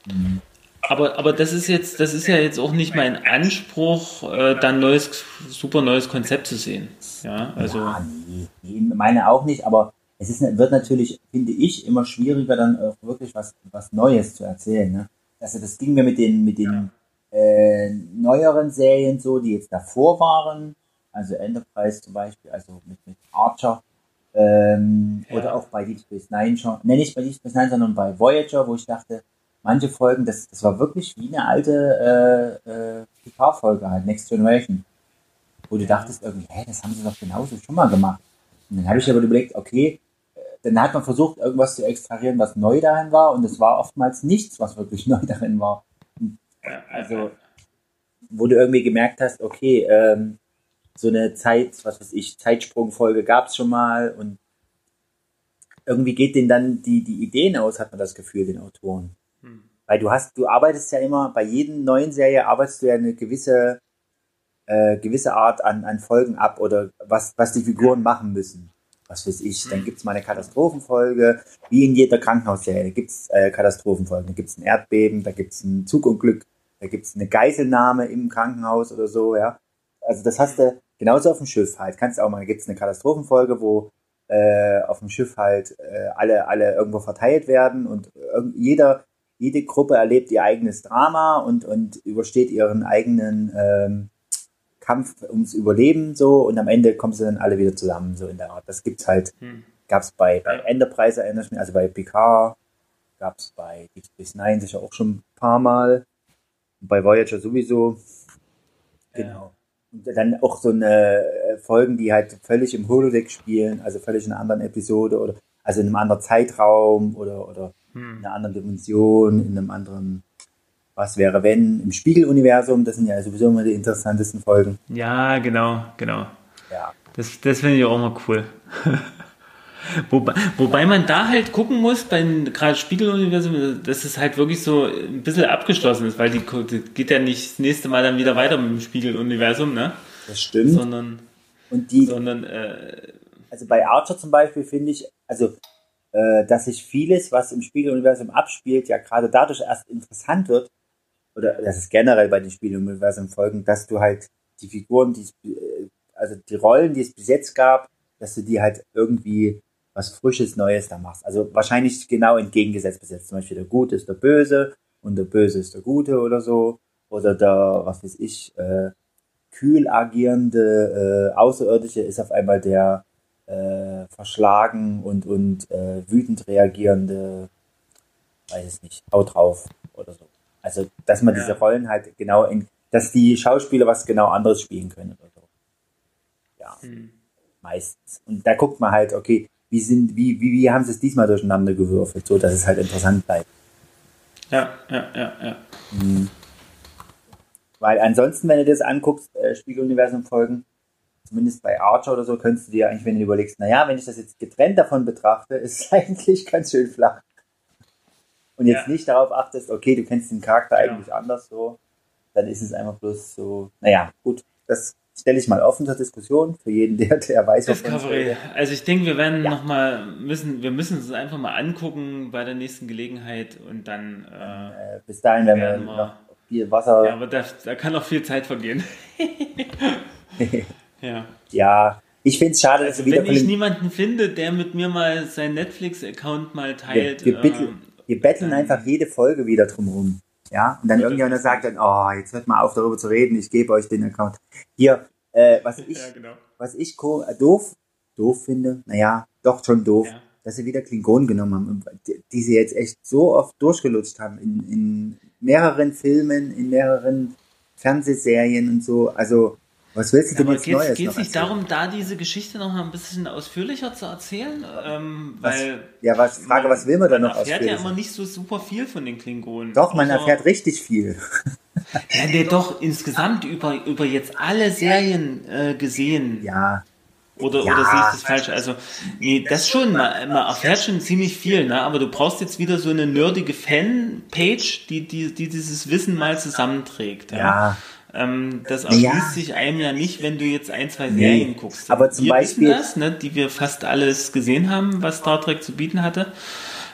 Mhm. Aber, aber das ist jetzt, das ist ja jetzt auch nicht mein Anspruch, äh, dann neues, super neues Konzept zu sehen. Ja, also. Ja, nee, nee, meine auch nicht, aber es ist, wird natürlich, finde ich, immer schwieriger, dann auch wirklich was, was Neues zu erzählen. Ne? Also das ging mir mit den, mit den äh, neueren Serien so, die jetzt davor waren, also Enterprise zum Beispiel, also mit, mit Archer, ähm, ja. oder auch bei Deep Space Nine schon, ne, nicht bei Deep Space Nine, sondern bei Voyager, wo ich dachte, manche Folgen, das, das war wirklich wie eine alte äh, äh, Picard-Folge halt, Next Generation, wo du dachtest irgendwie, hä, das haben sie doch genauso schon mal gemacht. Und dann habe ich aber überlegt, okay, äh, dann hat man versucht, irgendwas zu extrahieren, was neu darin war, und es war oftmals nichts, was wirklich (laughs) neu darin war. Also, wo du irgendwie gemerkt hast, okay, ähm, so eine Zeit, was weiß ich, Zeitsprungfolge gab es schon mal und irgendwie geht denen dann die, die Ideen aus, hat man das Gefühl, den Autoren. Hm. Weil du hast, du arbeitest ja immer, bei jedem neuen Serie arbeitest du ja eine gewisse, äh, gewisse Art an, an Folgen ab oder was, was die Figuren machen müssen. Was weiß ich. Dann hm. gibt's mal eine Katastrophenfolge, wie in jeder Krankenhausserie. Da gibt's äh, Katastrophenfolgen. Da gibt's ein Erdbeben, da gibt's ein Zugunglück, da gibt's eine Geiselnahme im Krankenhaus oder so, ja. Also das hast du genauso auf dem Schiff halt. Kannst auch mal, da gibt's eine Katastrophenfolge, wo äh, auf dem Schiff halt äh, alle, alle irgendwo verteilt werden und jeder, jede Gruppe erlebt ihr eigenes Drama und, und übersteht ihren eigenen ähm, Kampf ums Überleben so und am Ende kommen sie dann alle wieder zusammen, so in der Art. Das gibt's halt, hm. gab's bei, bei Enterprise erinnere ich mich, also bei Picard, gab's bei Deep Space Nine sicher auch schon ein paar Mal, bei Voyager sowieso. Genau. Und dann auch so eine äh, Folgen, die halt völlig im Holodeck spielen, also völlig in einer anderen Episode oder also in einem anderen Zeitraum oder, oder hm. in einer anderen Dimension, in einem anderen was wäre wenn im Spiegeluniversum, das sind ja sowieso immer die interessantesten Folgen. Ja, genau, genau. Ja. Das, das finde ich auch mal cool. (laughs) Wobei, wobei man da halt gucken muss, beim gerade Spiegeluniversum, dass es halt wirklich so ein bisschen abgeschlossen ist, weil die, die geht ja nicht das nächste Mal dann wieder weiter mit dem Spiegeluniversum, ne? Das stimmt. Sondern, und die, sondern äh, also bei Archer zum Beispiel finde ich, also äh, dass sich vieles, was im Spiegeluniversum abspielt, ja gerade dadurch erst interessant wird, oder das ist generell bei den Spiegeluniversum folgen, dass du halt die Figuren, die es, äh, also die Rollen, die es bis jetzt gab, dass du die halt irgendwie was Frisches, Neues da machst. Also wahrscheinlich genau entgegengesetzt bis jetzt. Zum Beispiel der Gute ist der Böse und der Böse ist der Gute oder so. Oder der, was weiß ich, äh, kühl agierende äh, Außerirdische ist auf einmal der äh, verschlagen und, und äh, wütend reagierende, weiß es nicht, haut drauf. Also, dass man ja. diese Rollen halt genau in, dass die Schauspieler was genau anderes spielen können oder so. Ja. Hm. Meistens. Und da guckt man halt, okay, wie sind, wie, wie, wie haben sie es diesmal durcheinander gewürfelt, so dass es halt interessant bleibt. Ja, ja, ja, ja. Mhm. Weil ansonsten, wenn du das anguckst, äh, Spiegeluniversum folgen, zumindest bei Archer oder so, könntest du dir eigentlich, wenn du überlegst, naja, wenn ich das jetzt getrennt davon betrachte, (laughs) ist es eigentlich ganz schön flach. Und jetzt ja. nicht darauf achtest, okay, du kennst den Charakter ja. eigentlich anders so, dann ist es einfach bloß so, naja, gut, das stelle ich mal offen zur Diskussion für jeden, der, der weiß, was Discovery. Also ich denke, wir werden ja. noch mal müssen, wir müssen es einfach mal angucken bei der nächsten Gelegenheit und dann. Äh, äh, bis dahin werden, werden wir noch viel Wasser. Ja, aber da, da kann noch viel Zeit vergehen. (laughs) ja. Ja. Ich finde es schade, dass also, wieder. Wenn ich niemanden finde, der mit mir mal seinen Netflix-Account mal teilt. Wir, wir, bittel, ähm, wir betteln einfach jede Folge wieder drumherum. Ja, und dann irgendjemand sagt dann, oh, jetzt hört mal auf darüber zu reden, ich gebe euch den Account. Hier, äh, was (laughs) ich, ja, genau. was ich äh, doof, doof finde, naja, doch schon doof, ja. dass sie wieder Klingonen genommen haben, die, die sie jetzt echt so oft durchgelutscht haben in, in mehreren Filmen, in mehreren Fernsehserien und so. Also was willst du denn jetzt Neues Geht es nicht darum, da diese Geschichte noch mal ein bisschen ausführlicher zu erzählen? Ähm, was, weil ja, was, Frage, was will man da noch ausführlicher? Man erfährt ja immer nicht so super viel von den Klingonen. Doch, man also, erfährt richtig viel. (laughs) Ja, der doch insgesamt über, über jetzt alle Serien äh, gesehen. Ja. Oder, ja. oder sehe ich das falsch? Also, nee, das schon, man, man erfährt schon ziemlich viel, ne? aber du brauchst jetzt wieder so eine nerdige Fan-Page, die, die, die dieses Wissen mal zusammenträgt. Ja. ja. Ähm, das erschließt ja. sich einem ja nicht, wenn du jetzt ein, zwei Serien nee. guckst. Aber zum wir Beispiel. Das, ne, die wir fast alles gesehen haben, was Star Trek zu bieten hatte.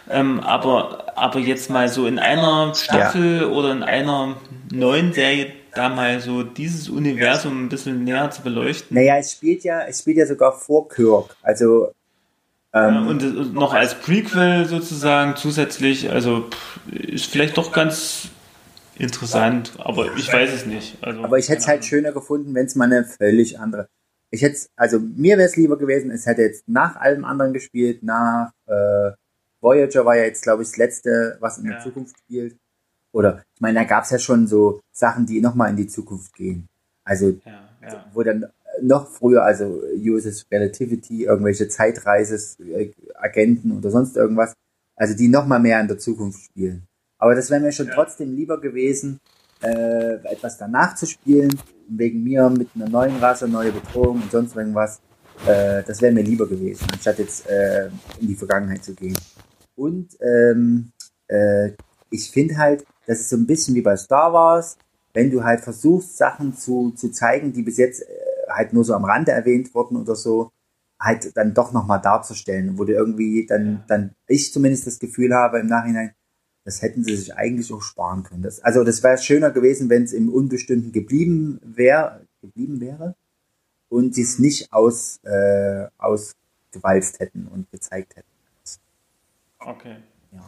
Ähm, aber, aber jetzt mal so in einer Staffel ja. oder in einer neuen Serie da mal so dieses Universum ein bisschen näher zu beleuchten. Naja, es spielt ja, es spielt ja sogar vor Kirk. Also ähm, ja, und noch als Prequel sozusagen zusätzlich, also ist vielleicht doch ganz interessant, aber ich weiß es nicht. Also, aber ich hätte es halt schöner gefunden, wenn es mal eine völlig andere. Ich hätte also mir wäre es lieber gewesen, es hätte jetzt nach allem anderen gespielt, nach äh, Voyager war ja jetzt, glaube ich, das letzte, was in ja. der Zukunft spielt. Oder ich meine, da gab es ja schon so Sachen, die nochmal in die Zukunft gehen. Also ja, ja. wo dann noch früher, also USS Relativity, irgendwelche Zeitreises-Agenten oder sonst irgendwas, also die noch mal mehr in der Zukunft spielen. Aber das wäre mir schon ja. trotzdem lieber gewesen, äh, etwas danach zu spielen, wegen mir mit einer neuen Rasse, neue Bedrohung und sonst irgendwas. Äh, das wäre mir lieber gewesen, anstatt jetzt äh, in die Vergangenheit zu gehen. Und ähm, äh, ich finde halt, das ist so ein bisschen wie bei Star Wars, wenn du halt versuchst, Sachen zu, zu zeigen, die bis jetzt äh, halt nur so am Rande erwähnt wurden oder so, halt dann doch nochmal darzustellen, wo du irgendwie dann, dann ich zumindest das Gefühl habe im Nachhinein, das hätten sie sich eigentlich auch sparen können. Das, also das wäre schöner gewesen, wenn es im Unbestimmten geblieben wäre, geblieben wäre und sie es nicht aus, äh, ausgewalzt hätten und gezeigt hätten. Okay. Ja.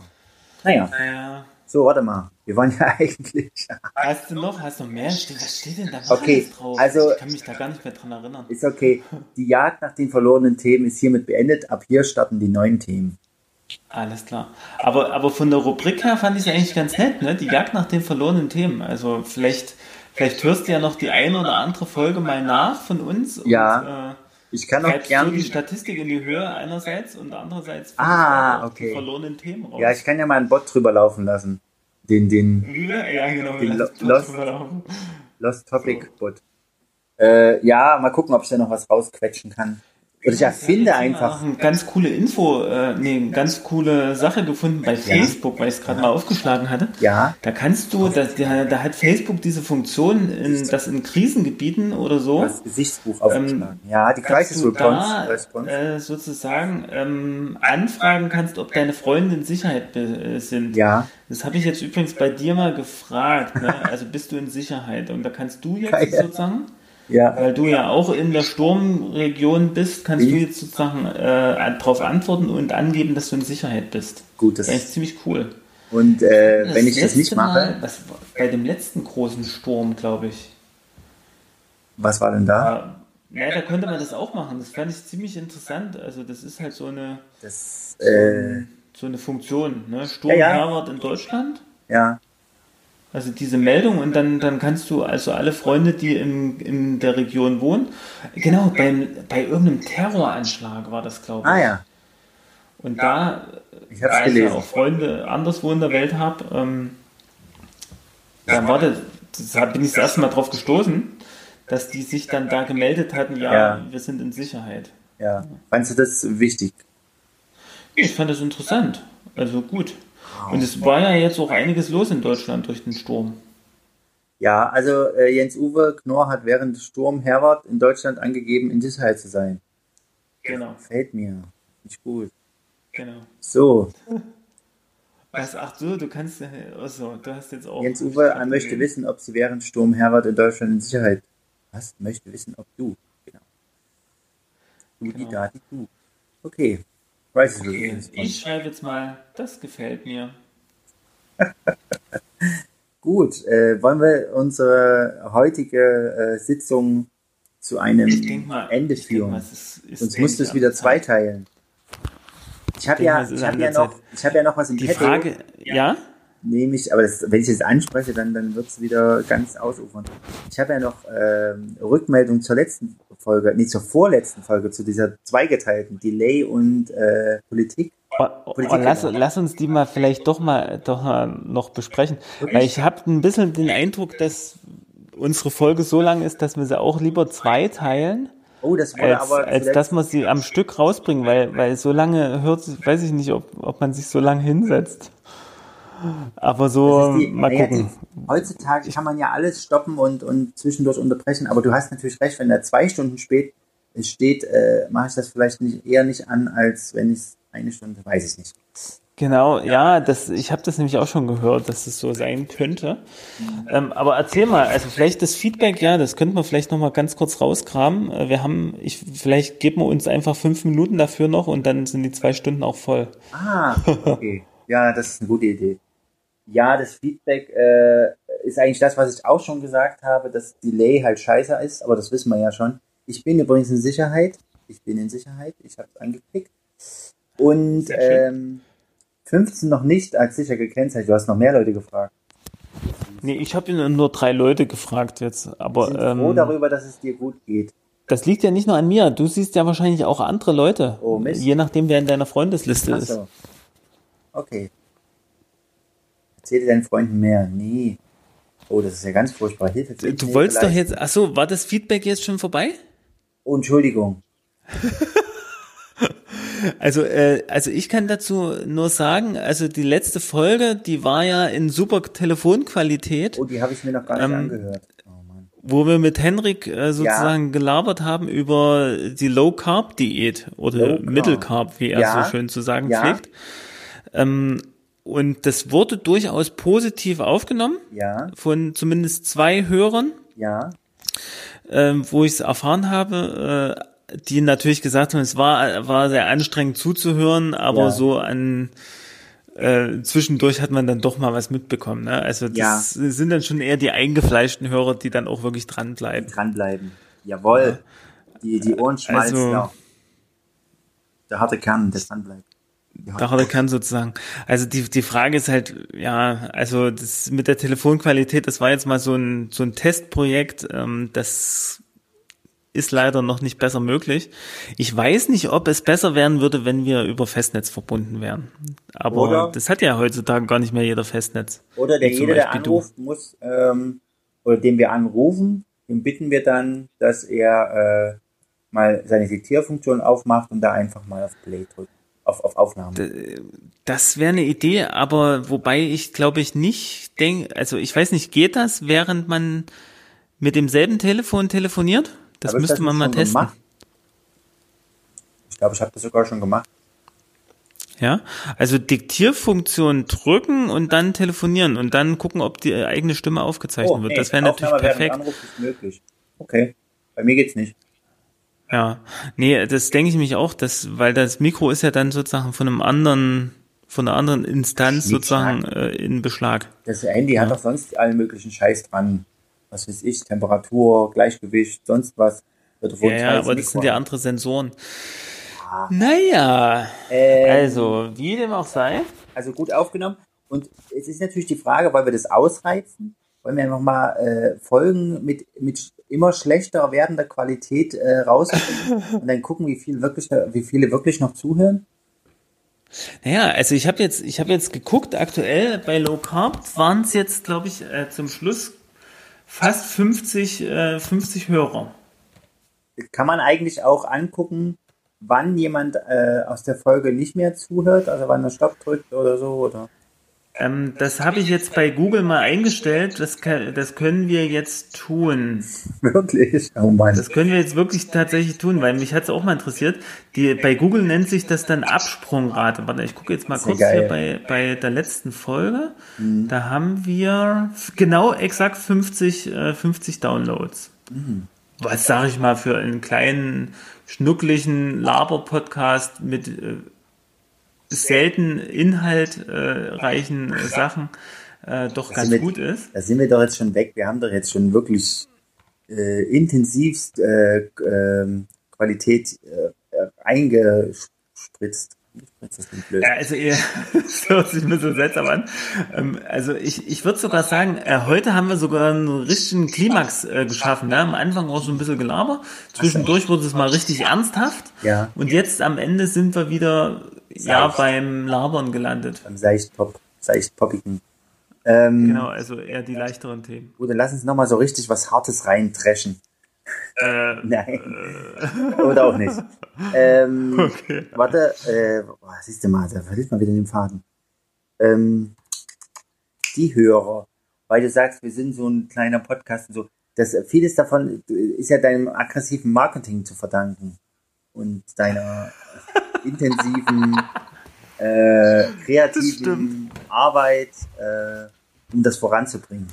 Naja. naja. So, warte mal. Wir waren ja (laughs) eigentlich. Hast du noch? Hast du mehr? Was steht denn da okay, drauf? Also, ich kann mich da gar nicht mehr dran erinnern. Ist okay. Die Jagd nach den verlorenen Themen ist hiermit beendet. Ab hier starten die neuen Themen. Alles klar. Aber, aber von der Rubrik her fand ich es eigentlich ganz nett, ne? Die Jagd nach den verlorenen Themen. Also vielleicht, vielleicht hörst du ja noch die eine oder andere Folge mal nach von uns. Ja. Und, äh, ich kann auch gerne. die Statistik in die Höhe einerseits und andererseits ah, okay. die verlorenen Themen raus. Ja, ich kann ja mal einen Bot drüber laufen lassen. Den, den. Ja, genau. Den Lost, Lost Topic Bot. Äh, ja, mal gucken, ob ich da noch was rausquetschen kann. Oder ich erfinde einfach. Eine ganz coole Info, äh, nee, eine ganz coole Sache gefunden bei Facebook, ja. weil ich es gerade ja. mal aufgeschlagen hatte. Ja. Da kannst du, da, da hat Facebook diese Funktion, in, dass in Krisengebieten oder so. Das Gesichtsbuch aufgeschlagen. Ähm, ja, die Crisis Response. Äh, sozusagen ähm, anfragen kannst, ob deine Freunde in Sicherheit äh, sind. Ja. Das habe ich jetzt übrigens bei dir mal gefragt. Ne? Also bist du in Sicherheit? Und da kannst du jetzt Geil. sozusagen ja. Weil du ja auch in der Sturmregion bist, kannst ich? du jetzt sozusagen äh, darauf antworten und angeben, dass du in Sicherheit bist. Gut, das ist ziemlich cool. Und äh, wenn ich das nicht mache. Mal, was, bei dem letzten großen Sturm, glaube ich. Was war denn da? Ja, da könnte man das auch machen. Das fand ich ziemlich interessant. Also, das ist halt so eine, das, äh, so eine Funktion. Ne? Sturm ja, ja. in Deutschland. Ja. Also diese Meldung und dann, dann kannst du also alle Freunde, die in, in der Region wohnen, genau, beim, bei irgendeinem Terroranschlag war das, glaube ich. Ah ja. Und da, ich da ich ja auch Freunde anderswo in der Welt habe, ähm, dann war das, da bin ich das erste Mal drauf gestoßen, dass die sich dann da gemeldet hatten, ja, ja. wir sind in Sicherheit. Ja. Fandest du das wichtig? Ich fand das interessant. Also gut. Und es war ja jetzt auch einiges los in Deutschland durch den Sturm. Ja, also äh, Jens-Uwe Knorr hat während des Sturm Herbert in Deutschland angegeben, in Sicherheit zu sein. Genau. Fällt mir. Nicht gut. Genau. So. (laughs) Was, ach so, du kannst, also, du hast jetzt auch. Jens-Uwe möchte wissen, ob sie während Sturm Herbert in Deutschland in Sicherheit. Was? Möchte wissen, ob du. Genau. Du, genau. die Daten, du. Okay. Weiß okay, ich schreibe jetzt mal, das gefällt mir. (laughs) Gut, äh, wollen wir unsere heutige äh, Sitzung zu einem mal, Ende führen? Mal, ist, ist Sonst musst du es wieder zweiteilen. Ich habe ja, ich hab ja, noch, ich hab ja noch was im Die Petto. Frage, ja? Nehme ich, aber das, wenn ich es anspreche, dann, dann wird es wieder ganz ausufern. Ich habe ja noch ähm, Rückmeldung zur letzten Folge, nee, zur vorletzten Folge, zu dieser zweigeteilten Delay und äh, Politik. Oh, oh, lass, lass, uns die mal vielleicht doch mal doch mal noch besprechen. Weil ich habe ein bisschen den Eindruck, dass unsere Folge so lang ist, dass wir sie auch lieber zwei teilen. Oh, das wurde als, aber als dass man sie am Stück rausbringen, weil, weil so lange hört, weiß ich nicht, ob, ob man sich so lange hinsetzt. Aber so, die, mal gucken. Die, heutzutage kann man ja alles stoppen und, und zwischendurch unterbrechen, aber du hast natürlich recht, wenn er zwei Stunden spät steht, äh, mache ich das vielleicht nicht, eher nicht an, als wenn ich eine Stunde, weiß ich nicht. Genau, ja, das, ich habe das nämlich auch schon gehört, dass es so sein könnte. Mhm. Ähm, aber erzähl mal, also vielleicht das Feedback, ja, das könnten wir vielleicht noch mal ganz kurz rauskramen. Äh, wir haben, ich, vielleicht geben wir uns einfach fünf Minuten dafür noch und dann sind die zwei Stunden auch voll. Ah, okay. (laughs) ja, das ist eine gute Idee ja, das Feedback äh, ist eigentlich das, was ich auch schon gesagt habe, dass Delay halt scheiße ist, aber das wissen wir ja schon. Ich bin übrigens in Sicherheit. Ich bin in Sicherheit. Ich habe es angeklickt. Und ähm, 15 noch nicht als sicher gekennzeichnet. Du hast noch mehr Leute gefragt. Nee, ich habe nur drei Leute gefragt jetzt. Aber, ich bin ähm, froh darüber, dass es dir gut geht. Das liegt ja nicht nur an mir. Du siehst ja wahrscheinlich auch andere Leute. Oh, Mist. Je nachdem, wer in deiner Freundesliste Ach ist. so. Okay. Erzähle deinen Freunden mehr. Nee. Oh, das ist ja ganz furchtbar. Hilfe. Du wolltest doch leisten. jetzt. Ach so, war das Feedback jetzt schon vorbei? Oh, Entschuldigung. (laughs) Also, äh, also ich kann dazu nur sagen, also die letzte Folge, die war ja in super Telefonqualität, Oh, die habe ich mir noch gar nicht Ähm, angehört. Oh wo wir mit Henrik äh, sozusagen gelabert haben über die Low Carb Diät oder Low Carb. Mittelcarb, wie er Ja. so schön zu sagen Ja. pflegt. Ähm, und das wurde durchaus positiv aufgenommen Ja, von zumindest zwei Hörern. ja. ähm, wo ich es erfahren habe, äh, die natürlich gesagt haben, es war, war sehr anstrengend zuzuhören, aber Ja. so an äh, zwischendurch hat man dann doch mal was mitbekommen. Ne? Also das sind dann schon eher die eingefleischten Hörer, die dann auch wirklich dranbleiben. Dranbleiben. Jawohl. Die, die Ohren schmalzen. Also- ja. Der harte Kern, der dranbleibt. Ja. Da hat er kann sozusagen. Also die, die Frage ist halt, ja, also das mit der Telefonqualität, das war jetzt mal so ein, so ein Testprojekt, ähm, das ist leider noch nicht besser möglich. Ich weiß nicht, ob es besser werden würde, wenn wir über Festnetz verbunden wären. Aber Oder- das hat ja heutzutage gar nicht mehr jeder Festnetz. Oder der jeder, der Beispiel du. anruft, muss, ähm, oder den wir anrufen, den bitten wir dann, dass er äh, mal seine Diktierfunktion aufmacht und da einfach mal auf Play drückt. Auf, auf Aufnahme. Das wäre eine Idee, aber wobei ich glaube ich nicht denke, also ich weiß nicht, geht das, während man mit demselben Telefon telefoniert? Das müsste man nicht mal testen. Gemacht? Ich glaube, ich habe das sogar schon gemacht. Ja, also Diktierfunktion drücken und dann telefonieren und dann gucken, ob die eigene Stimme aufgezeichnet wird. nee, Das wäre natürlich perfekt. Anruf ist möglich. Okay. Bei mir geht's nicht. Ja, nee, das denke ich mich auch, dass, weil das Mikro ist ja dann sozusagen von einem anderen, von einer anderen Instanz Schnickschnack. sozusagen äh, in Beschlag. Das Handy hat doch sonst allen möglichen Scheiß dran. Was weiß ich, Temperatur, Gleichgewicht, sonst was. Ja, ja, aber das sind ja an. andere Sensoren. Naja, Ähm, also, wie dem auch sei. also gut aufgenommen. Und es ist natürlich die Frage, wollen wir das ausreizen? Wollen wir einfach mal äh, Folgen mit, mit immer schlechter werdender Qualität äh, rausbringen (laughs) und dann gucken, wie viel wirklich, wie viele wirklich noch zuhören? Naja, also ich habe jetzt, ich habe jetzt geguckt, aktuell bei Low Carb waren es jetzt, glaube ich, äh, zum Schluss fast 50, äh, 50 Hörer. Kann man eigentlich auch angucken, wann jemand äh, aus der Folge nicht mehr zuhört, also wann er Stopp drückt oder so, oder? Ähm, das habe ich jetzt bei Google mal eingestellt. Das, kann, das können wir jetzt tun. Wirklich? Oh Mann. Das können wir jetzt wirklich tatsächlich tun, weil mich hat es auch mal interessiert. Die, bei Google nennt sich das dann Absprungrate. Warte, ich gucke jetzt mal kurz geil. hier bei, bei der letzten Folge. Da haben wir genau exakt 50, äh, 50 Downloads. Was sage ich mal für einen kleinen, schnucklichen Laber-Podcast mit äh, selten inhaltreichen äh, Sachen äh, doch ganz sind wir- gut ist. Da sind wir doch jetzt schon weg. Wir haben doch jetzt schon wirklich äh, intensivst äh, ähm, Qualität äh, eingespritzt. Ja, also ihr, das (laughs) hört sich ein bisschen seltsam an. Ähm, also ich, ich würde sogar sagen, äh, heute haben wir sogar einen richtigen Klimax äh, geschaffen. Ne? Am Anfang auch so ein bisschen Gelaber. Zwischendurch wurde es mal richtig ernsthaft. Ja. Und jetzt am Ende sind wir wieder ja Seicht. beim Labern gelandet. Am seicht-pop, seicht-poppigen. Ähm, Genau, also eher die leichteren Themen. Gut, dann lass uns nochmal so richtig was Hartes reintreschen. Äh, (laughs) Nein. Oder auch nicht. Ähm, (laughs) Okay. Warte, äh, boah, siehst du mal, da verliert man wieder den Faden. Ähm, die Hörer, weil du sagst, wir sind so ein kleiner Podcast und so, das, vieles davon ist ja deinem aggressiven Marketing zu verdanken und deiner intensiven, äh, kreativen Arbeit, äh, um das voranzubringen.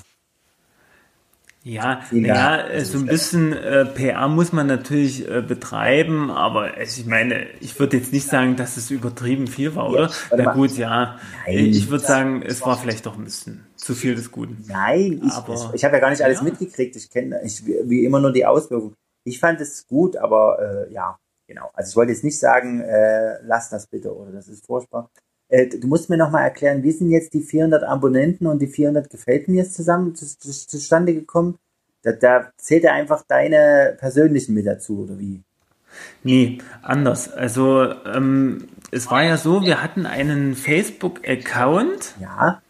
Ja, ja, Dank. äh, so ein bisschen äh, PR muss man natürlich äh, betreiben, aber also ich meine, ich würde jetzt nicht sagen, dass es übertrieben viel war, oder? warte Na gut, ja. Nein. Ich würde sagen, es war vielleicht doch ein bisschen zu viel des Guten. Nein, ich, Aber- ich, ich habe ja gar nicht alles Ja. mitgekriegt. Ich kenne ich, wie wie immer nur die Auswirkungen. Ich fand es gut, aber äh, ja, genau. Also ich wollte jetzt nicht sagen, äh, lass das bitte oder das ist furchtbar. Äh, du musst mir nochmal erklären, wie sind jetzt die 400 Abonnenten und die 400 gefällt mir zusammen zu, zu, zustande gekommen? Da, da zählt ja einfach deine persönlichen mit dazu, oder wie? Nee, anders. Also ähm, es war ja so, wir hatten einen Facebook-Account. Ja.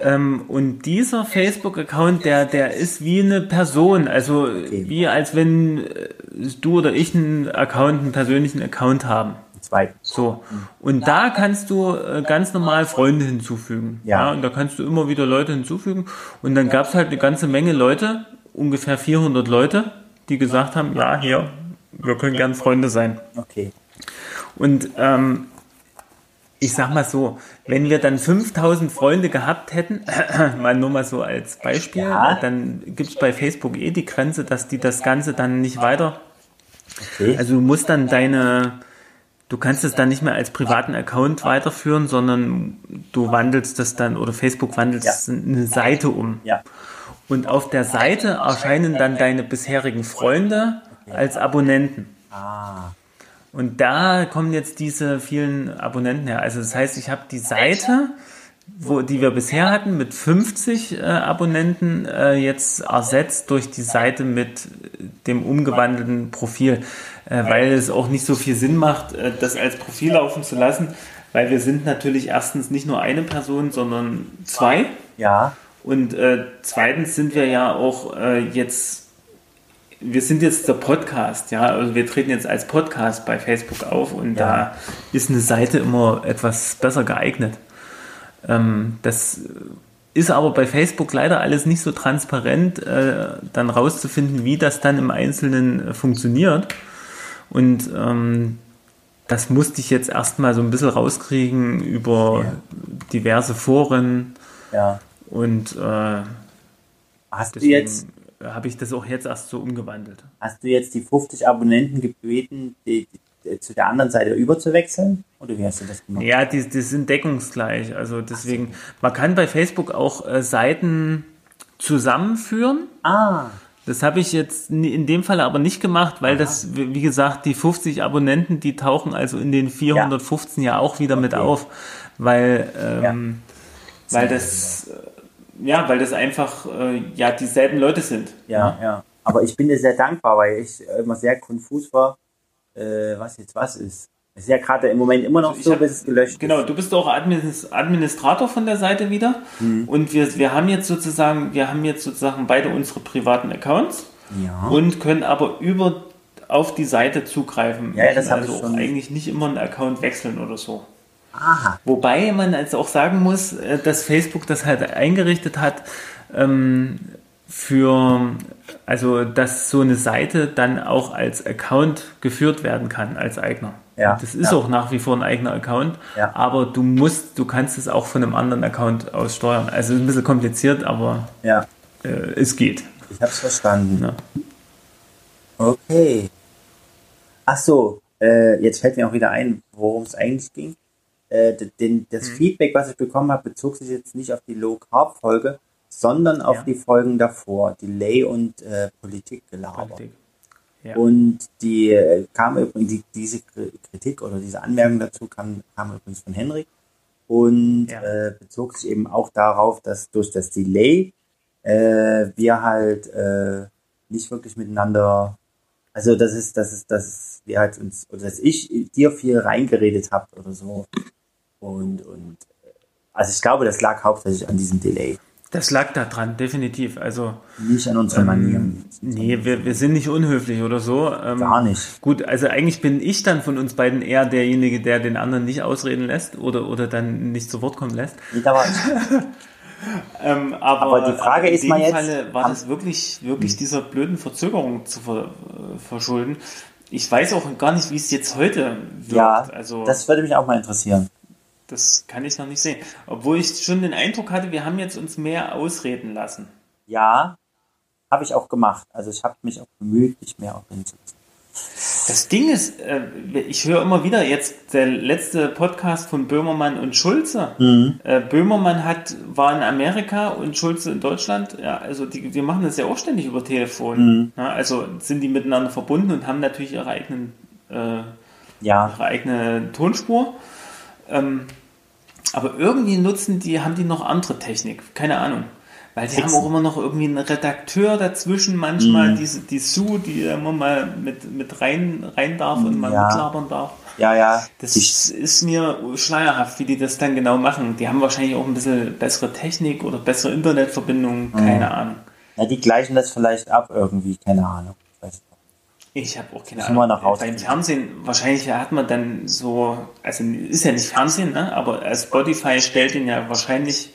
Ähm, und dieser Facebook-Account, der, der ist wie eine Person. Also Okay. wie als wenn äh, du oder ich einen Account, einen persönlichen Account haben. Zweiten. So. Und da kannst du äh, ganz normal Freunde hinzufügen. Ja. Und da kannst du immer wieder Leute hinzufügen. Und dann gab es halt eine ganze Menge Leute, ungefähr 400 Leute, die gesagt haben, ja, hier, wir können gern Freunde sein. Okay. Und ähm, ich sag mal so, wenn wir dann 5000 Freunde gehabt hätten, (clears throat) mal nur mal so als Beispiel, Ja. dann gibt's bei Facebook eh die Grenze, dass die das Ganze dann nicht weiter Okay. also du musst dann deine, du kannst es dann nicht mehr als privaten Account weiterführen, sondern du wandelst das dann oder Facebook wandelt Ja. es in eine Seite um. ja. Und auf der Seite erscheinen dann deine bisherigen Freunde als Abonnenten. Ah. Und da kommen jetzt diese vielen Abonnenten her. Also das heißt, ich habe die Seite, wo, die wir bisher hatten, mit 50 äh, Abonnenten äh, jetzt ersetzt durch die Seite mit dem umgewandelten Profil, äh, weil es auch nicht so viel Sinn macht, äh, das als Profil laufen zu lassen, weil wir sind natürlich erstens nicht nur eine Person, sondern zwei. Ja. Und äh, zweitens sind wir ja auch äh, jetzt, wir sind jetzt der Podcast, ja, also wir treten jetzt als Podcast bei Facebook auf und Ja. da ist eine Seite immer etwas besser geeignet. Ähm, das ist aber bei Facebook leider alles nicht so transparent, äh, dann rauszufinden, wie das dann im Einzelnen äh, funktioniert. Und ähm, das musste ich jetzt erstmal so ein bisschen rauskriegen über diverse Foren. Ja. Und äh, Hast du jetzt, habe ich das auch jetzt erst so umgewandelt. hast du jetzt die 50 Abonnenten gebeten, die, die, zu der anderen Seite überzuwechseln? Oder wie hast du das gemacht? Ja, die, die sind deckungsgleich. Also deswegen, man kann bei Facebook auch äh, Seiten zusammenführen. Ah. Das habe ich jetzt in dem Fall aber nicht gemacht, weil das, wie gesagt, die 50 Abonnenten, die tauchen also in den 415 ja, auch wieder mit Okay. auf, weil, ähm, weil das, äh, ja, weil das einfach äh, ja dieselben Leute sind. Ja, ja. Aber ich bin dir sehr dankbar, weil ich immer sehr konfus war, äh, was jetzt was ist. Es ist ja gerade im Moment immer noch Also so, hab- bis es gelöscht Genau, ist. du bist auch Adminis- Administrator von der Seite wieder. Mhm. Und wir, wir haben jetzt sozusagen, wir haben jetzt sozusagen beide unsere privaten Accounts Ja. und können aber über auf die Seite zugreifen. Ja, das Müssen hab also ich schon. eigentlich nicht immer einen Account wechseln oder so. Aha. Wobei man jetzt auch sagen muss, äh, dass Facebook das halt eingerichtet hat ähm, für, also dass so eine Seite dann auch als Account geführt werden kann, als eigener. Ja, das ist ja. auch nach wie vor ein eigener Account, Ja. aber du musst, du kannst es auch von einem anderen Account aus steuern. Also ist ein bisschen kompliziert, aber Ja, äh, es geht. ich hab's verstanden. Ja. Okay. Ach so, äh, jetzt fällt mir auch wieder ein, worum es eigentlich ging. Äh, den, das Mhm. Feedback, was ich bekommen habe, bezog sich jetzt nicht auf die Low-Carb-Folge, sondern auf Ja. die Folgen davor, Delay und äh, Politikgelaber. Politik. Ja. Und die äh, kam übrigens, die, diese Kri- Kritik oder diese Anmerkung dazu kam, kam übrigens von Henrik und Ja. äh, bezog sich eben auch darauf, dass durch das Delay äh, wir halt äh, nicht wirklich miteinander, also das ist, das ist, dass wir halt uns, oder dass ich dir viel reingeredet habt oder so. Und, und äh, also ich glaube, das lag hauptsächlich an diesem Delay, Das lag da dran, definitiv. Also nicht an unseren Manieren. nee, wir, wir sind nicht unhöflich oder so. Ähm, Gar nicht. Gut, also eigentlich bin ich dann von uns beiden eher derjenige, der den anderen nicht ausreden lässt oder, oder dann nicht zu Wort kommen lässt. Nee, (laughs) ich. Ähm, aber, Aber die Frage in ist dem mal jetzt, Falle war das wirklich, wirklich dieser blöden Verzögerung zu ver, äh, verschulden. Ich weiß auch gar nicht, wie es jetzt heute wirkt. Ja, also das würde mich auch mal interessieren. Das kann ich noch nicht sehen. Obwohl ich schon den Eindruck hatte, wir haben jetzt uns mehr ausreden lassen. Ja, habe ich auch gemacht. Also ich habe mich auch bemüht, mich mehr auch hinzusetzen. Das Ding ist, äh, ich höre immer wieder jetzt der letzte Podcast von Böhmermann und Schulze. Mhm. Äh, Böhmermann hat, war in Amerika und Schulze in Deutschland. Ja, also die, die machen das ja auch ständig über Telefon. Mhm. Ja, also sind die miteinander verbunden und haben natürlich ihre eigenen, äh, Ja, ihre eigene Tonspur. Ähm, aber irgendwie nutzen die, haben die noch andere Technik. Keine Ahnung. Weil sie haben auch immer noch irgendwie einen Redakteur dazwischen, manchmal mhm. diese, die Sue, die immer mal mit, mit rein, rein darf und mal ja. mitlabern darf. Ja, ja. Das ich, ist mir schleierhaft, wie die das dann genau machen. Die haben wahrscheinlich auch ein bisschen bessere Technik oder bessere Internetverbindungen, keine mhm. Ahnung. Ja, die gleichen das vielleicht ab irgendwie, keine Ahnung. Ich habe auch keine Ahnung. Noch Beim Fernsehen, wahrscheinlich hat man dann so, also ist ja nicht Fernsehen, ne? aber Spotify stellt ihn ja wahrscheinlich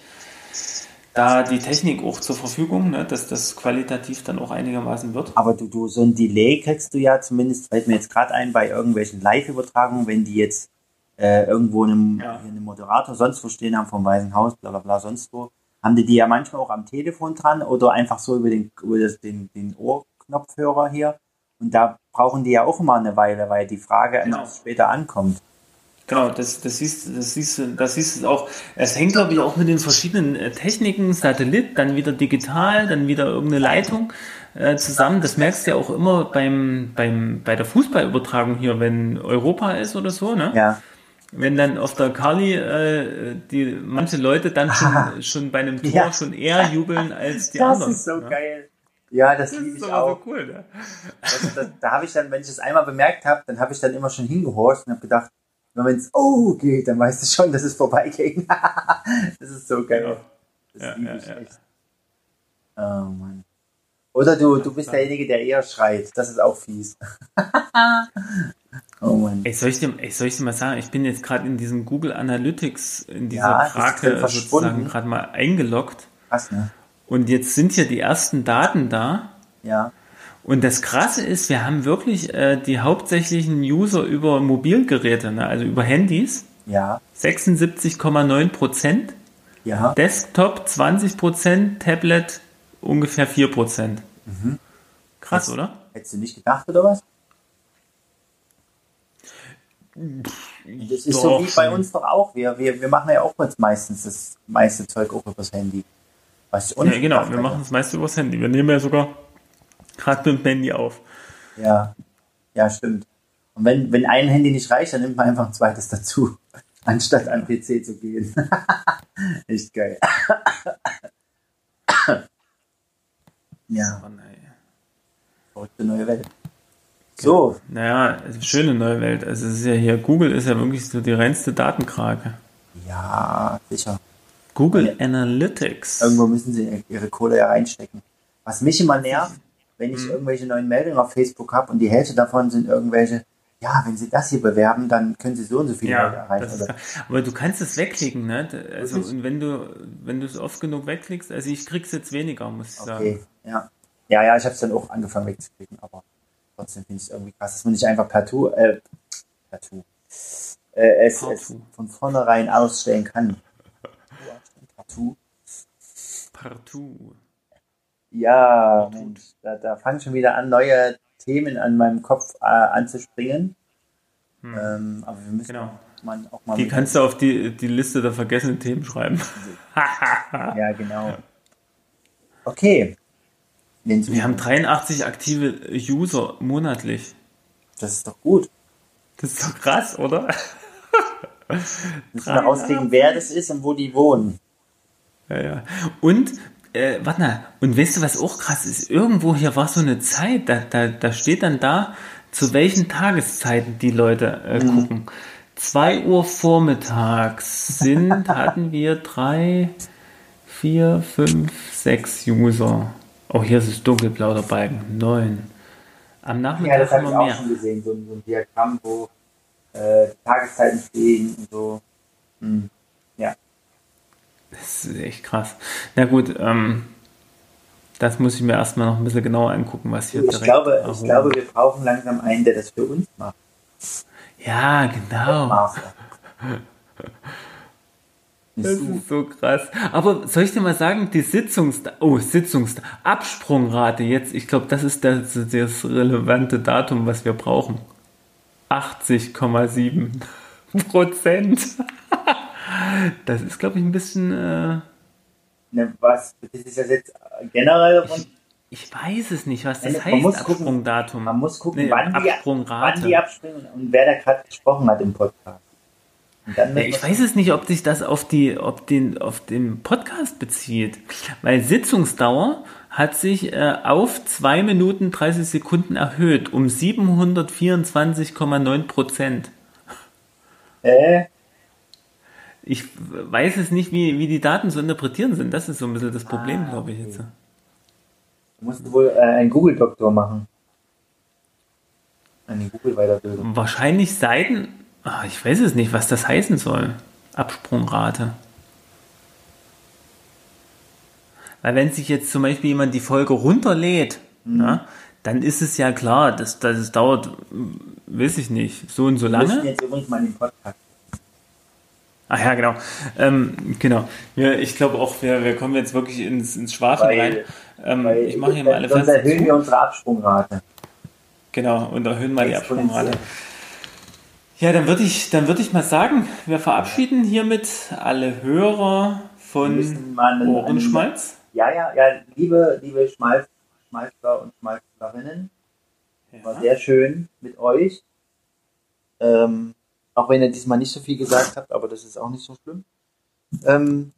da die Technik auch zur Verfügung, ne? dass das qualitativ dann auch einigermaßen wird. Aber du, du, so ein Delay kriegst du ja zumindest, fällt mir jetzt gerade ein, bei irgendwelchen Live-Übertragungen, wenn die jetzt äh, irgendwo einem, ja. einem Moderator sonst wo stehen haben vom Weißen Haus, bla bla bla, sonst wo, haben die die ja manchmal auch am Telefon dran oder einfach so über den, über das, den, den Ohrknopfhörer hier und da brauchen die ja auch immer eine Weile, weil die Frage genau. später ankommt. Genau, das, das siehst das siehst das siehst du auch. Es hängt, glaube ich, auch mit den verschiedenen äh, Techniken, Satellit, dann wieder digital, dann wieder irgendeine Leitung äh, zusammen. Das merkst du ja auch immer beim, beim, bei der Fußballübertragung hier, wenn Europa ist oder so, ne? Ja. Wenn dann auf der Kali äh, die manche Leute dann schon, (laughs) schon bei einem Tor ja. schon eher jubeln als die das anderen. Das ist so ne? geil. Ja, das, das liebe ich auch. So cool, ne? das, das, da habe ich dann, wenn ich das einmal bemerkt habe, dann habe ich dann immer schon hingehorcht und habe gedacht, wenn es oh geht, dann weißt du schon, dass es vorbeiging. (laughs) das ist so geil. Das ja, liebe ich ja, echt. Oh Mann. Oder du, du bist derjenige, der eher schreit. Das ist auch fies. (laughs) oh Mann. Ey, soll ich dir, ey, soll ich dir mal sagen, ich bin jetzt gerade in diesem Google Analytics, in dieser ja, Frage sozusagen gerade mal eingeloggt. Krass, ne? Und jetzt sind hier die ersten Daten da. Ja. Und das Krasse ist, wir haben wirklich äh, die hauptsächlichen User über Mobilgeräte, ne? also über Handys. Ja. 76,9 Prozent. Ja. Desktop 20 Prozent, Tablet ungefähr 4 Prozent. Mhm. Krass, Hättest, oder? Hättest du nicht gedacht, oder was? Das ist doch, so wie bei uns doch auch. Wir, wir, wir machen ja auch meistens das meiste Zeug auch übers Handy. Was uns ja, genau, wir machen das meiste übers Handy. Wir nehmen ja sogar gerade mit dem Handy auf. Ja, ja, stimmt. Und wenn, wenn ein Handy nicht reicht, dann nimmt man einfach ein zweites dazu, (laughs) anstatt an PC zu gehen. (laughs) Echt geil. (coughs) ja. Verrückte neue Welt. So. Naja, schöne neue Welt. Also es ist ja hier, Google ist ja wirklich so die reinste Datenkrake. Ja, sicher. Google Analytics. Irgendwo müssen sie ihre Kohle ja reinstecken. Was mich immer nervt, wenn ich hm. irgendwelche neuen Meldungen auf Facebook habe und die Hälfte davon sind irgendwelche, ja, wenn Sie das hier bewerben, dann können Sie so und so viele ja, Leute erreichen. aber du kannst es wegklicken, ne? Also und wenn du wenn du es oft genug wegklickst, also ich krieg's jetzt weniger, muss ich okay. sagen. Ja, ja, ja, ich habe es dann auch angefangen wegzuklicken, aber trotzdem finde ich es irgendwie krass, dass man nicht einfach partout, äh, partout, äh, es, es von vornherein ausstellen kann. Partout. Partout. Ja, Mensch, da, da fangen schon wieder an, neue Themen an meinem Kopf äh, anzuspringen. Hm. Ähm, aber wir müssen genau. man auch mal. Die kannst du auf die, die Liste der vergessenen Themen schreiben. (laughs) ja, genau. Okay. Wir haben 83 aktive User monatlich. Das ist doch gut. Das ist doch krass, oder? Müssen wir rauskriegen, wer das ist und wo die wohnen. Ja, ja. Und, äh, warte mal, und weißt du, was auch krass ist? Irgendwo hier war so eine Zeit, da, da, da steht dann da, zu welchen Tageszeiten die Leute äh, mhm. gucken. 2 Uhr vormittags sind, (laughs) hatten wir drei, vier, fünf, sechs User. Oh, hier ist es dunkelblau der Balken. Neun. Am Nachmittag ja, das haben wir mehr. auch schon gesehen, so, so ein Diagramm, wo äh, Tageszeiten stehen und so. Hm. Das ist echt krass. Na gut, ähm, das muss ich mir erstmal noch ein bisschen genauer angucken, was hier ich direkt glaube, Ich glaube, wir brauchen langsam einen, der das für uns macht. Ja, genau. Das ist so krass. Aber soll ich dir mal sagen, die Sitzungs... Oh, Sitzungs... Absprungrate jetzt, ich glaube, das ist das, das relevante Datum, was wir brauchen. 80,7 Prozent. (laughs) Das ist, glaube ich, ein bisschen. Äh, ne, was? Das ist das jetzt generell? Ich, ich weiß es nicht, was das man heißt, muss Absprungdatum. Gucken, man muss gucken, nee, wann, die, wann die abspringen und wer da gerade gesprochen hat im Podcast. Ja, ich weiß es nicht, ob sich das auf, die, auf, den, auf den Podcast bezieht. Weil Sitzungsdauer hat sich äh, auf 2 Minuten 30 Sekunden erhöht um 724,9 Prozent. Äh? Ich weiß es nicht, wie, wie die Daten zu interpretieren sind. Das ist so ein bisschen das Problem, ah, glaube ich jetzt. Du musst wohl äh, einen Google-Doktor machen. Eine Google-Weiterbildung. Wahrscheinlich Seiten. Ach, ich weiß es nicht, was das heißen soll. Absprungrate. Weil wenn sich jetzt zum Beispiel jemand die Folge runterlädt, mhm. na, dann ist es ja klar, dass, dass es dauert, weiß ich nicht, so und so lange. Wir müssen jetzt übrigens mal den Podcast. Ach ja, genau. Ähm, genau. Ja, ich glaube auch, wir, wir kommen jetzt wirklich ins, ins Schwafeln rein. Ähm, weil, ich mache hier mal alle fest. Sonst erhöhen wir unsere Absprungrate. Genau, und erhöhen mal die Absprungrate. Ja, dann würde ich, dann ich mal sagen, wir verabschieden hiermit alle Hörer von Ohrenschmalz. Ja, ja, ja, liebe, liebe Schmalz, Schmalzler und Schmalzlerinnen, ja. war sehr schön mit euch. Ähm, auch wenn ihr diesmal nicht so viel gesagt habt, aber das ist auch nicht so schlimm. Ähm,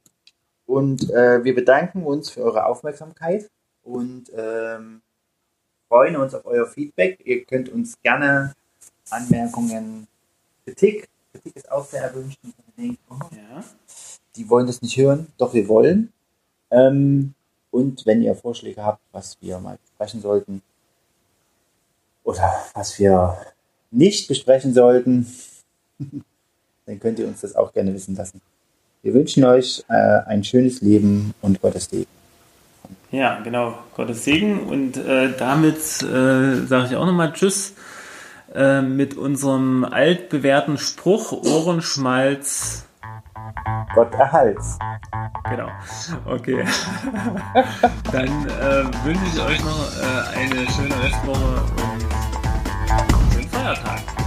und äh, wir bedanken uns für eure Aufmerksamkeit und ähm, freuen uns auf euer Feedback. Ihr könnt uns gerne Anmerkungen, Kritik, Kritik ist auch sehr erwünscht. Ja. Die wollen das nicht hören, doch wir wollen. Ähm, und wenn ihr Vorschläge habt, was wir mal besprechen sollten oder was wir nicht besprechen sollten, (laughs) dann könnt ihr uns das auch gerne wissen lassen. Wir wünschen euch äh, ein schönes Leben und Gottes Segen. Ja, genau, Gottes Segen. Und äh, damit äh, sage ich auch nochmal Tschüss äh, mit unserem altbewährten Spruch Ohrenschmalz Gott erhalts. Genau. Okay. (laughs) Dann äh, wünsche ich euch noch äh, eine schöne Restwoche und einen schönen Feiertag.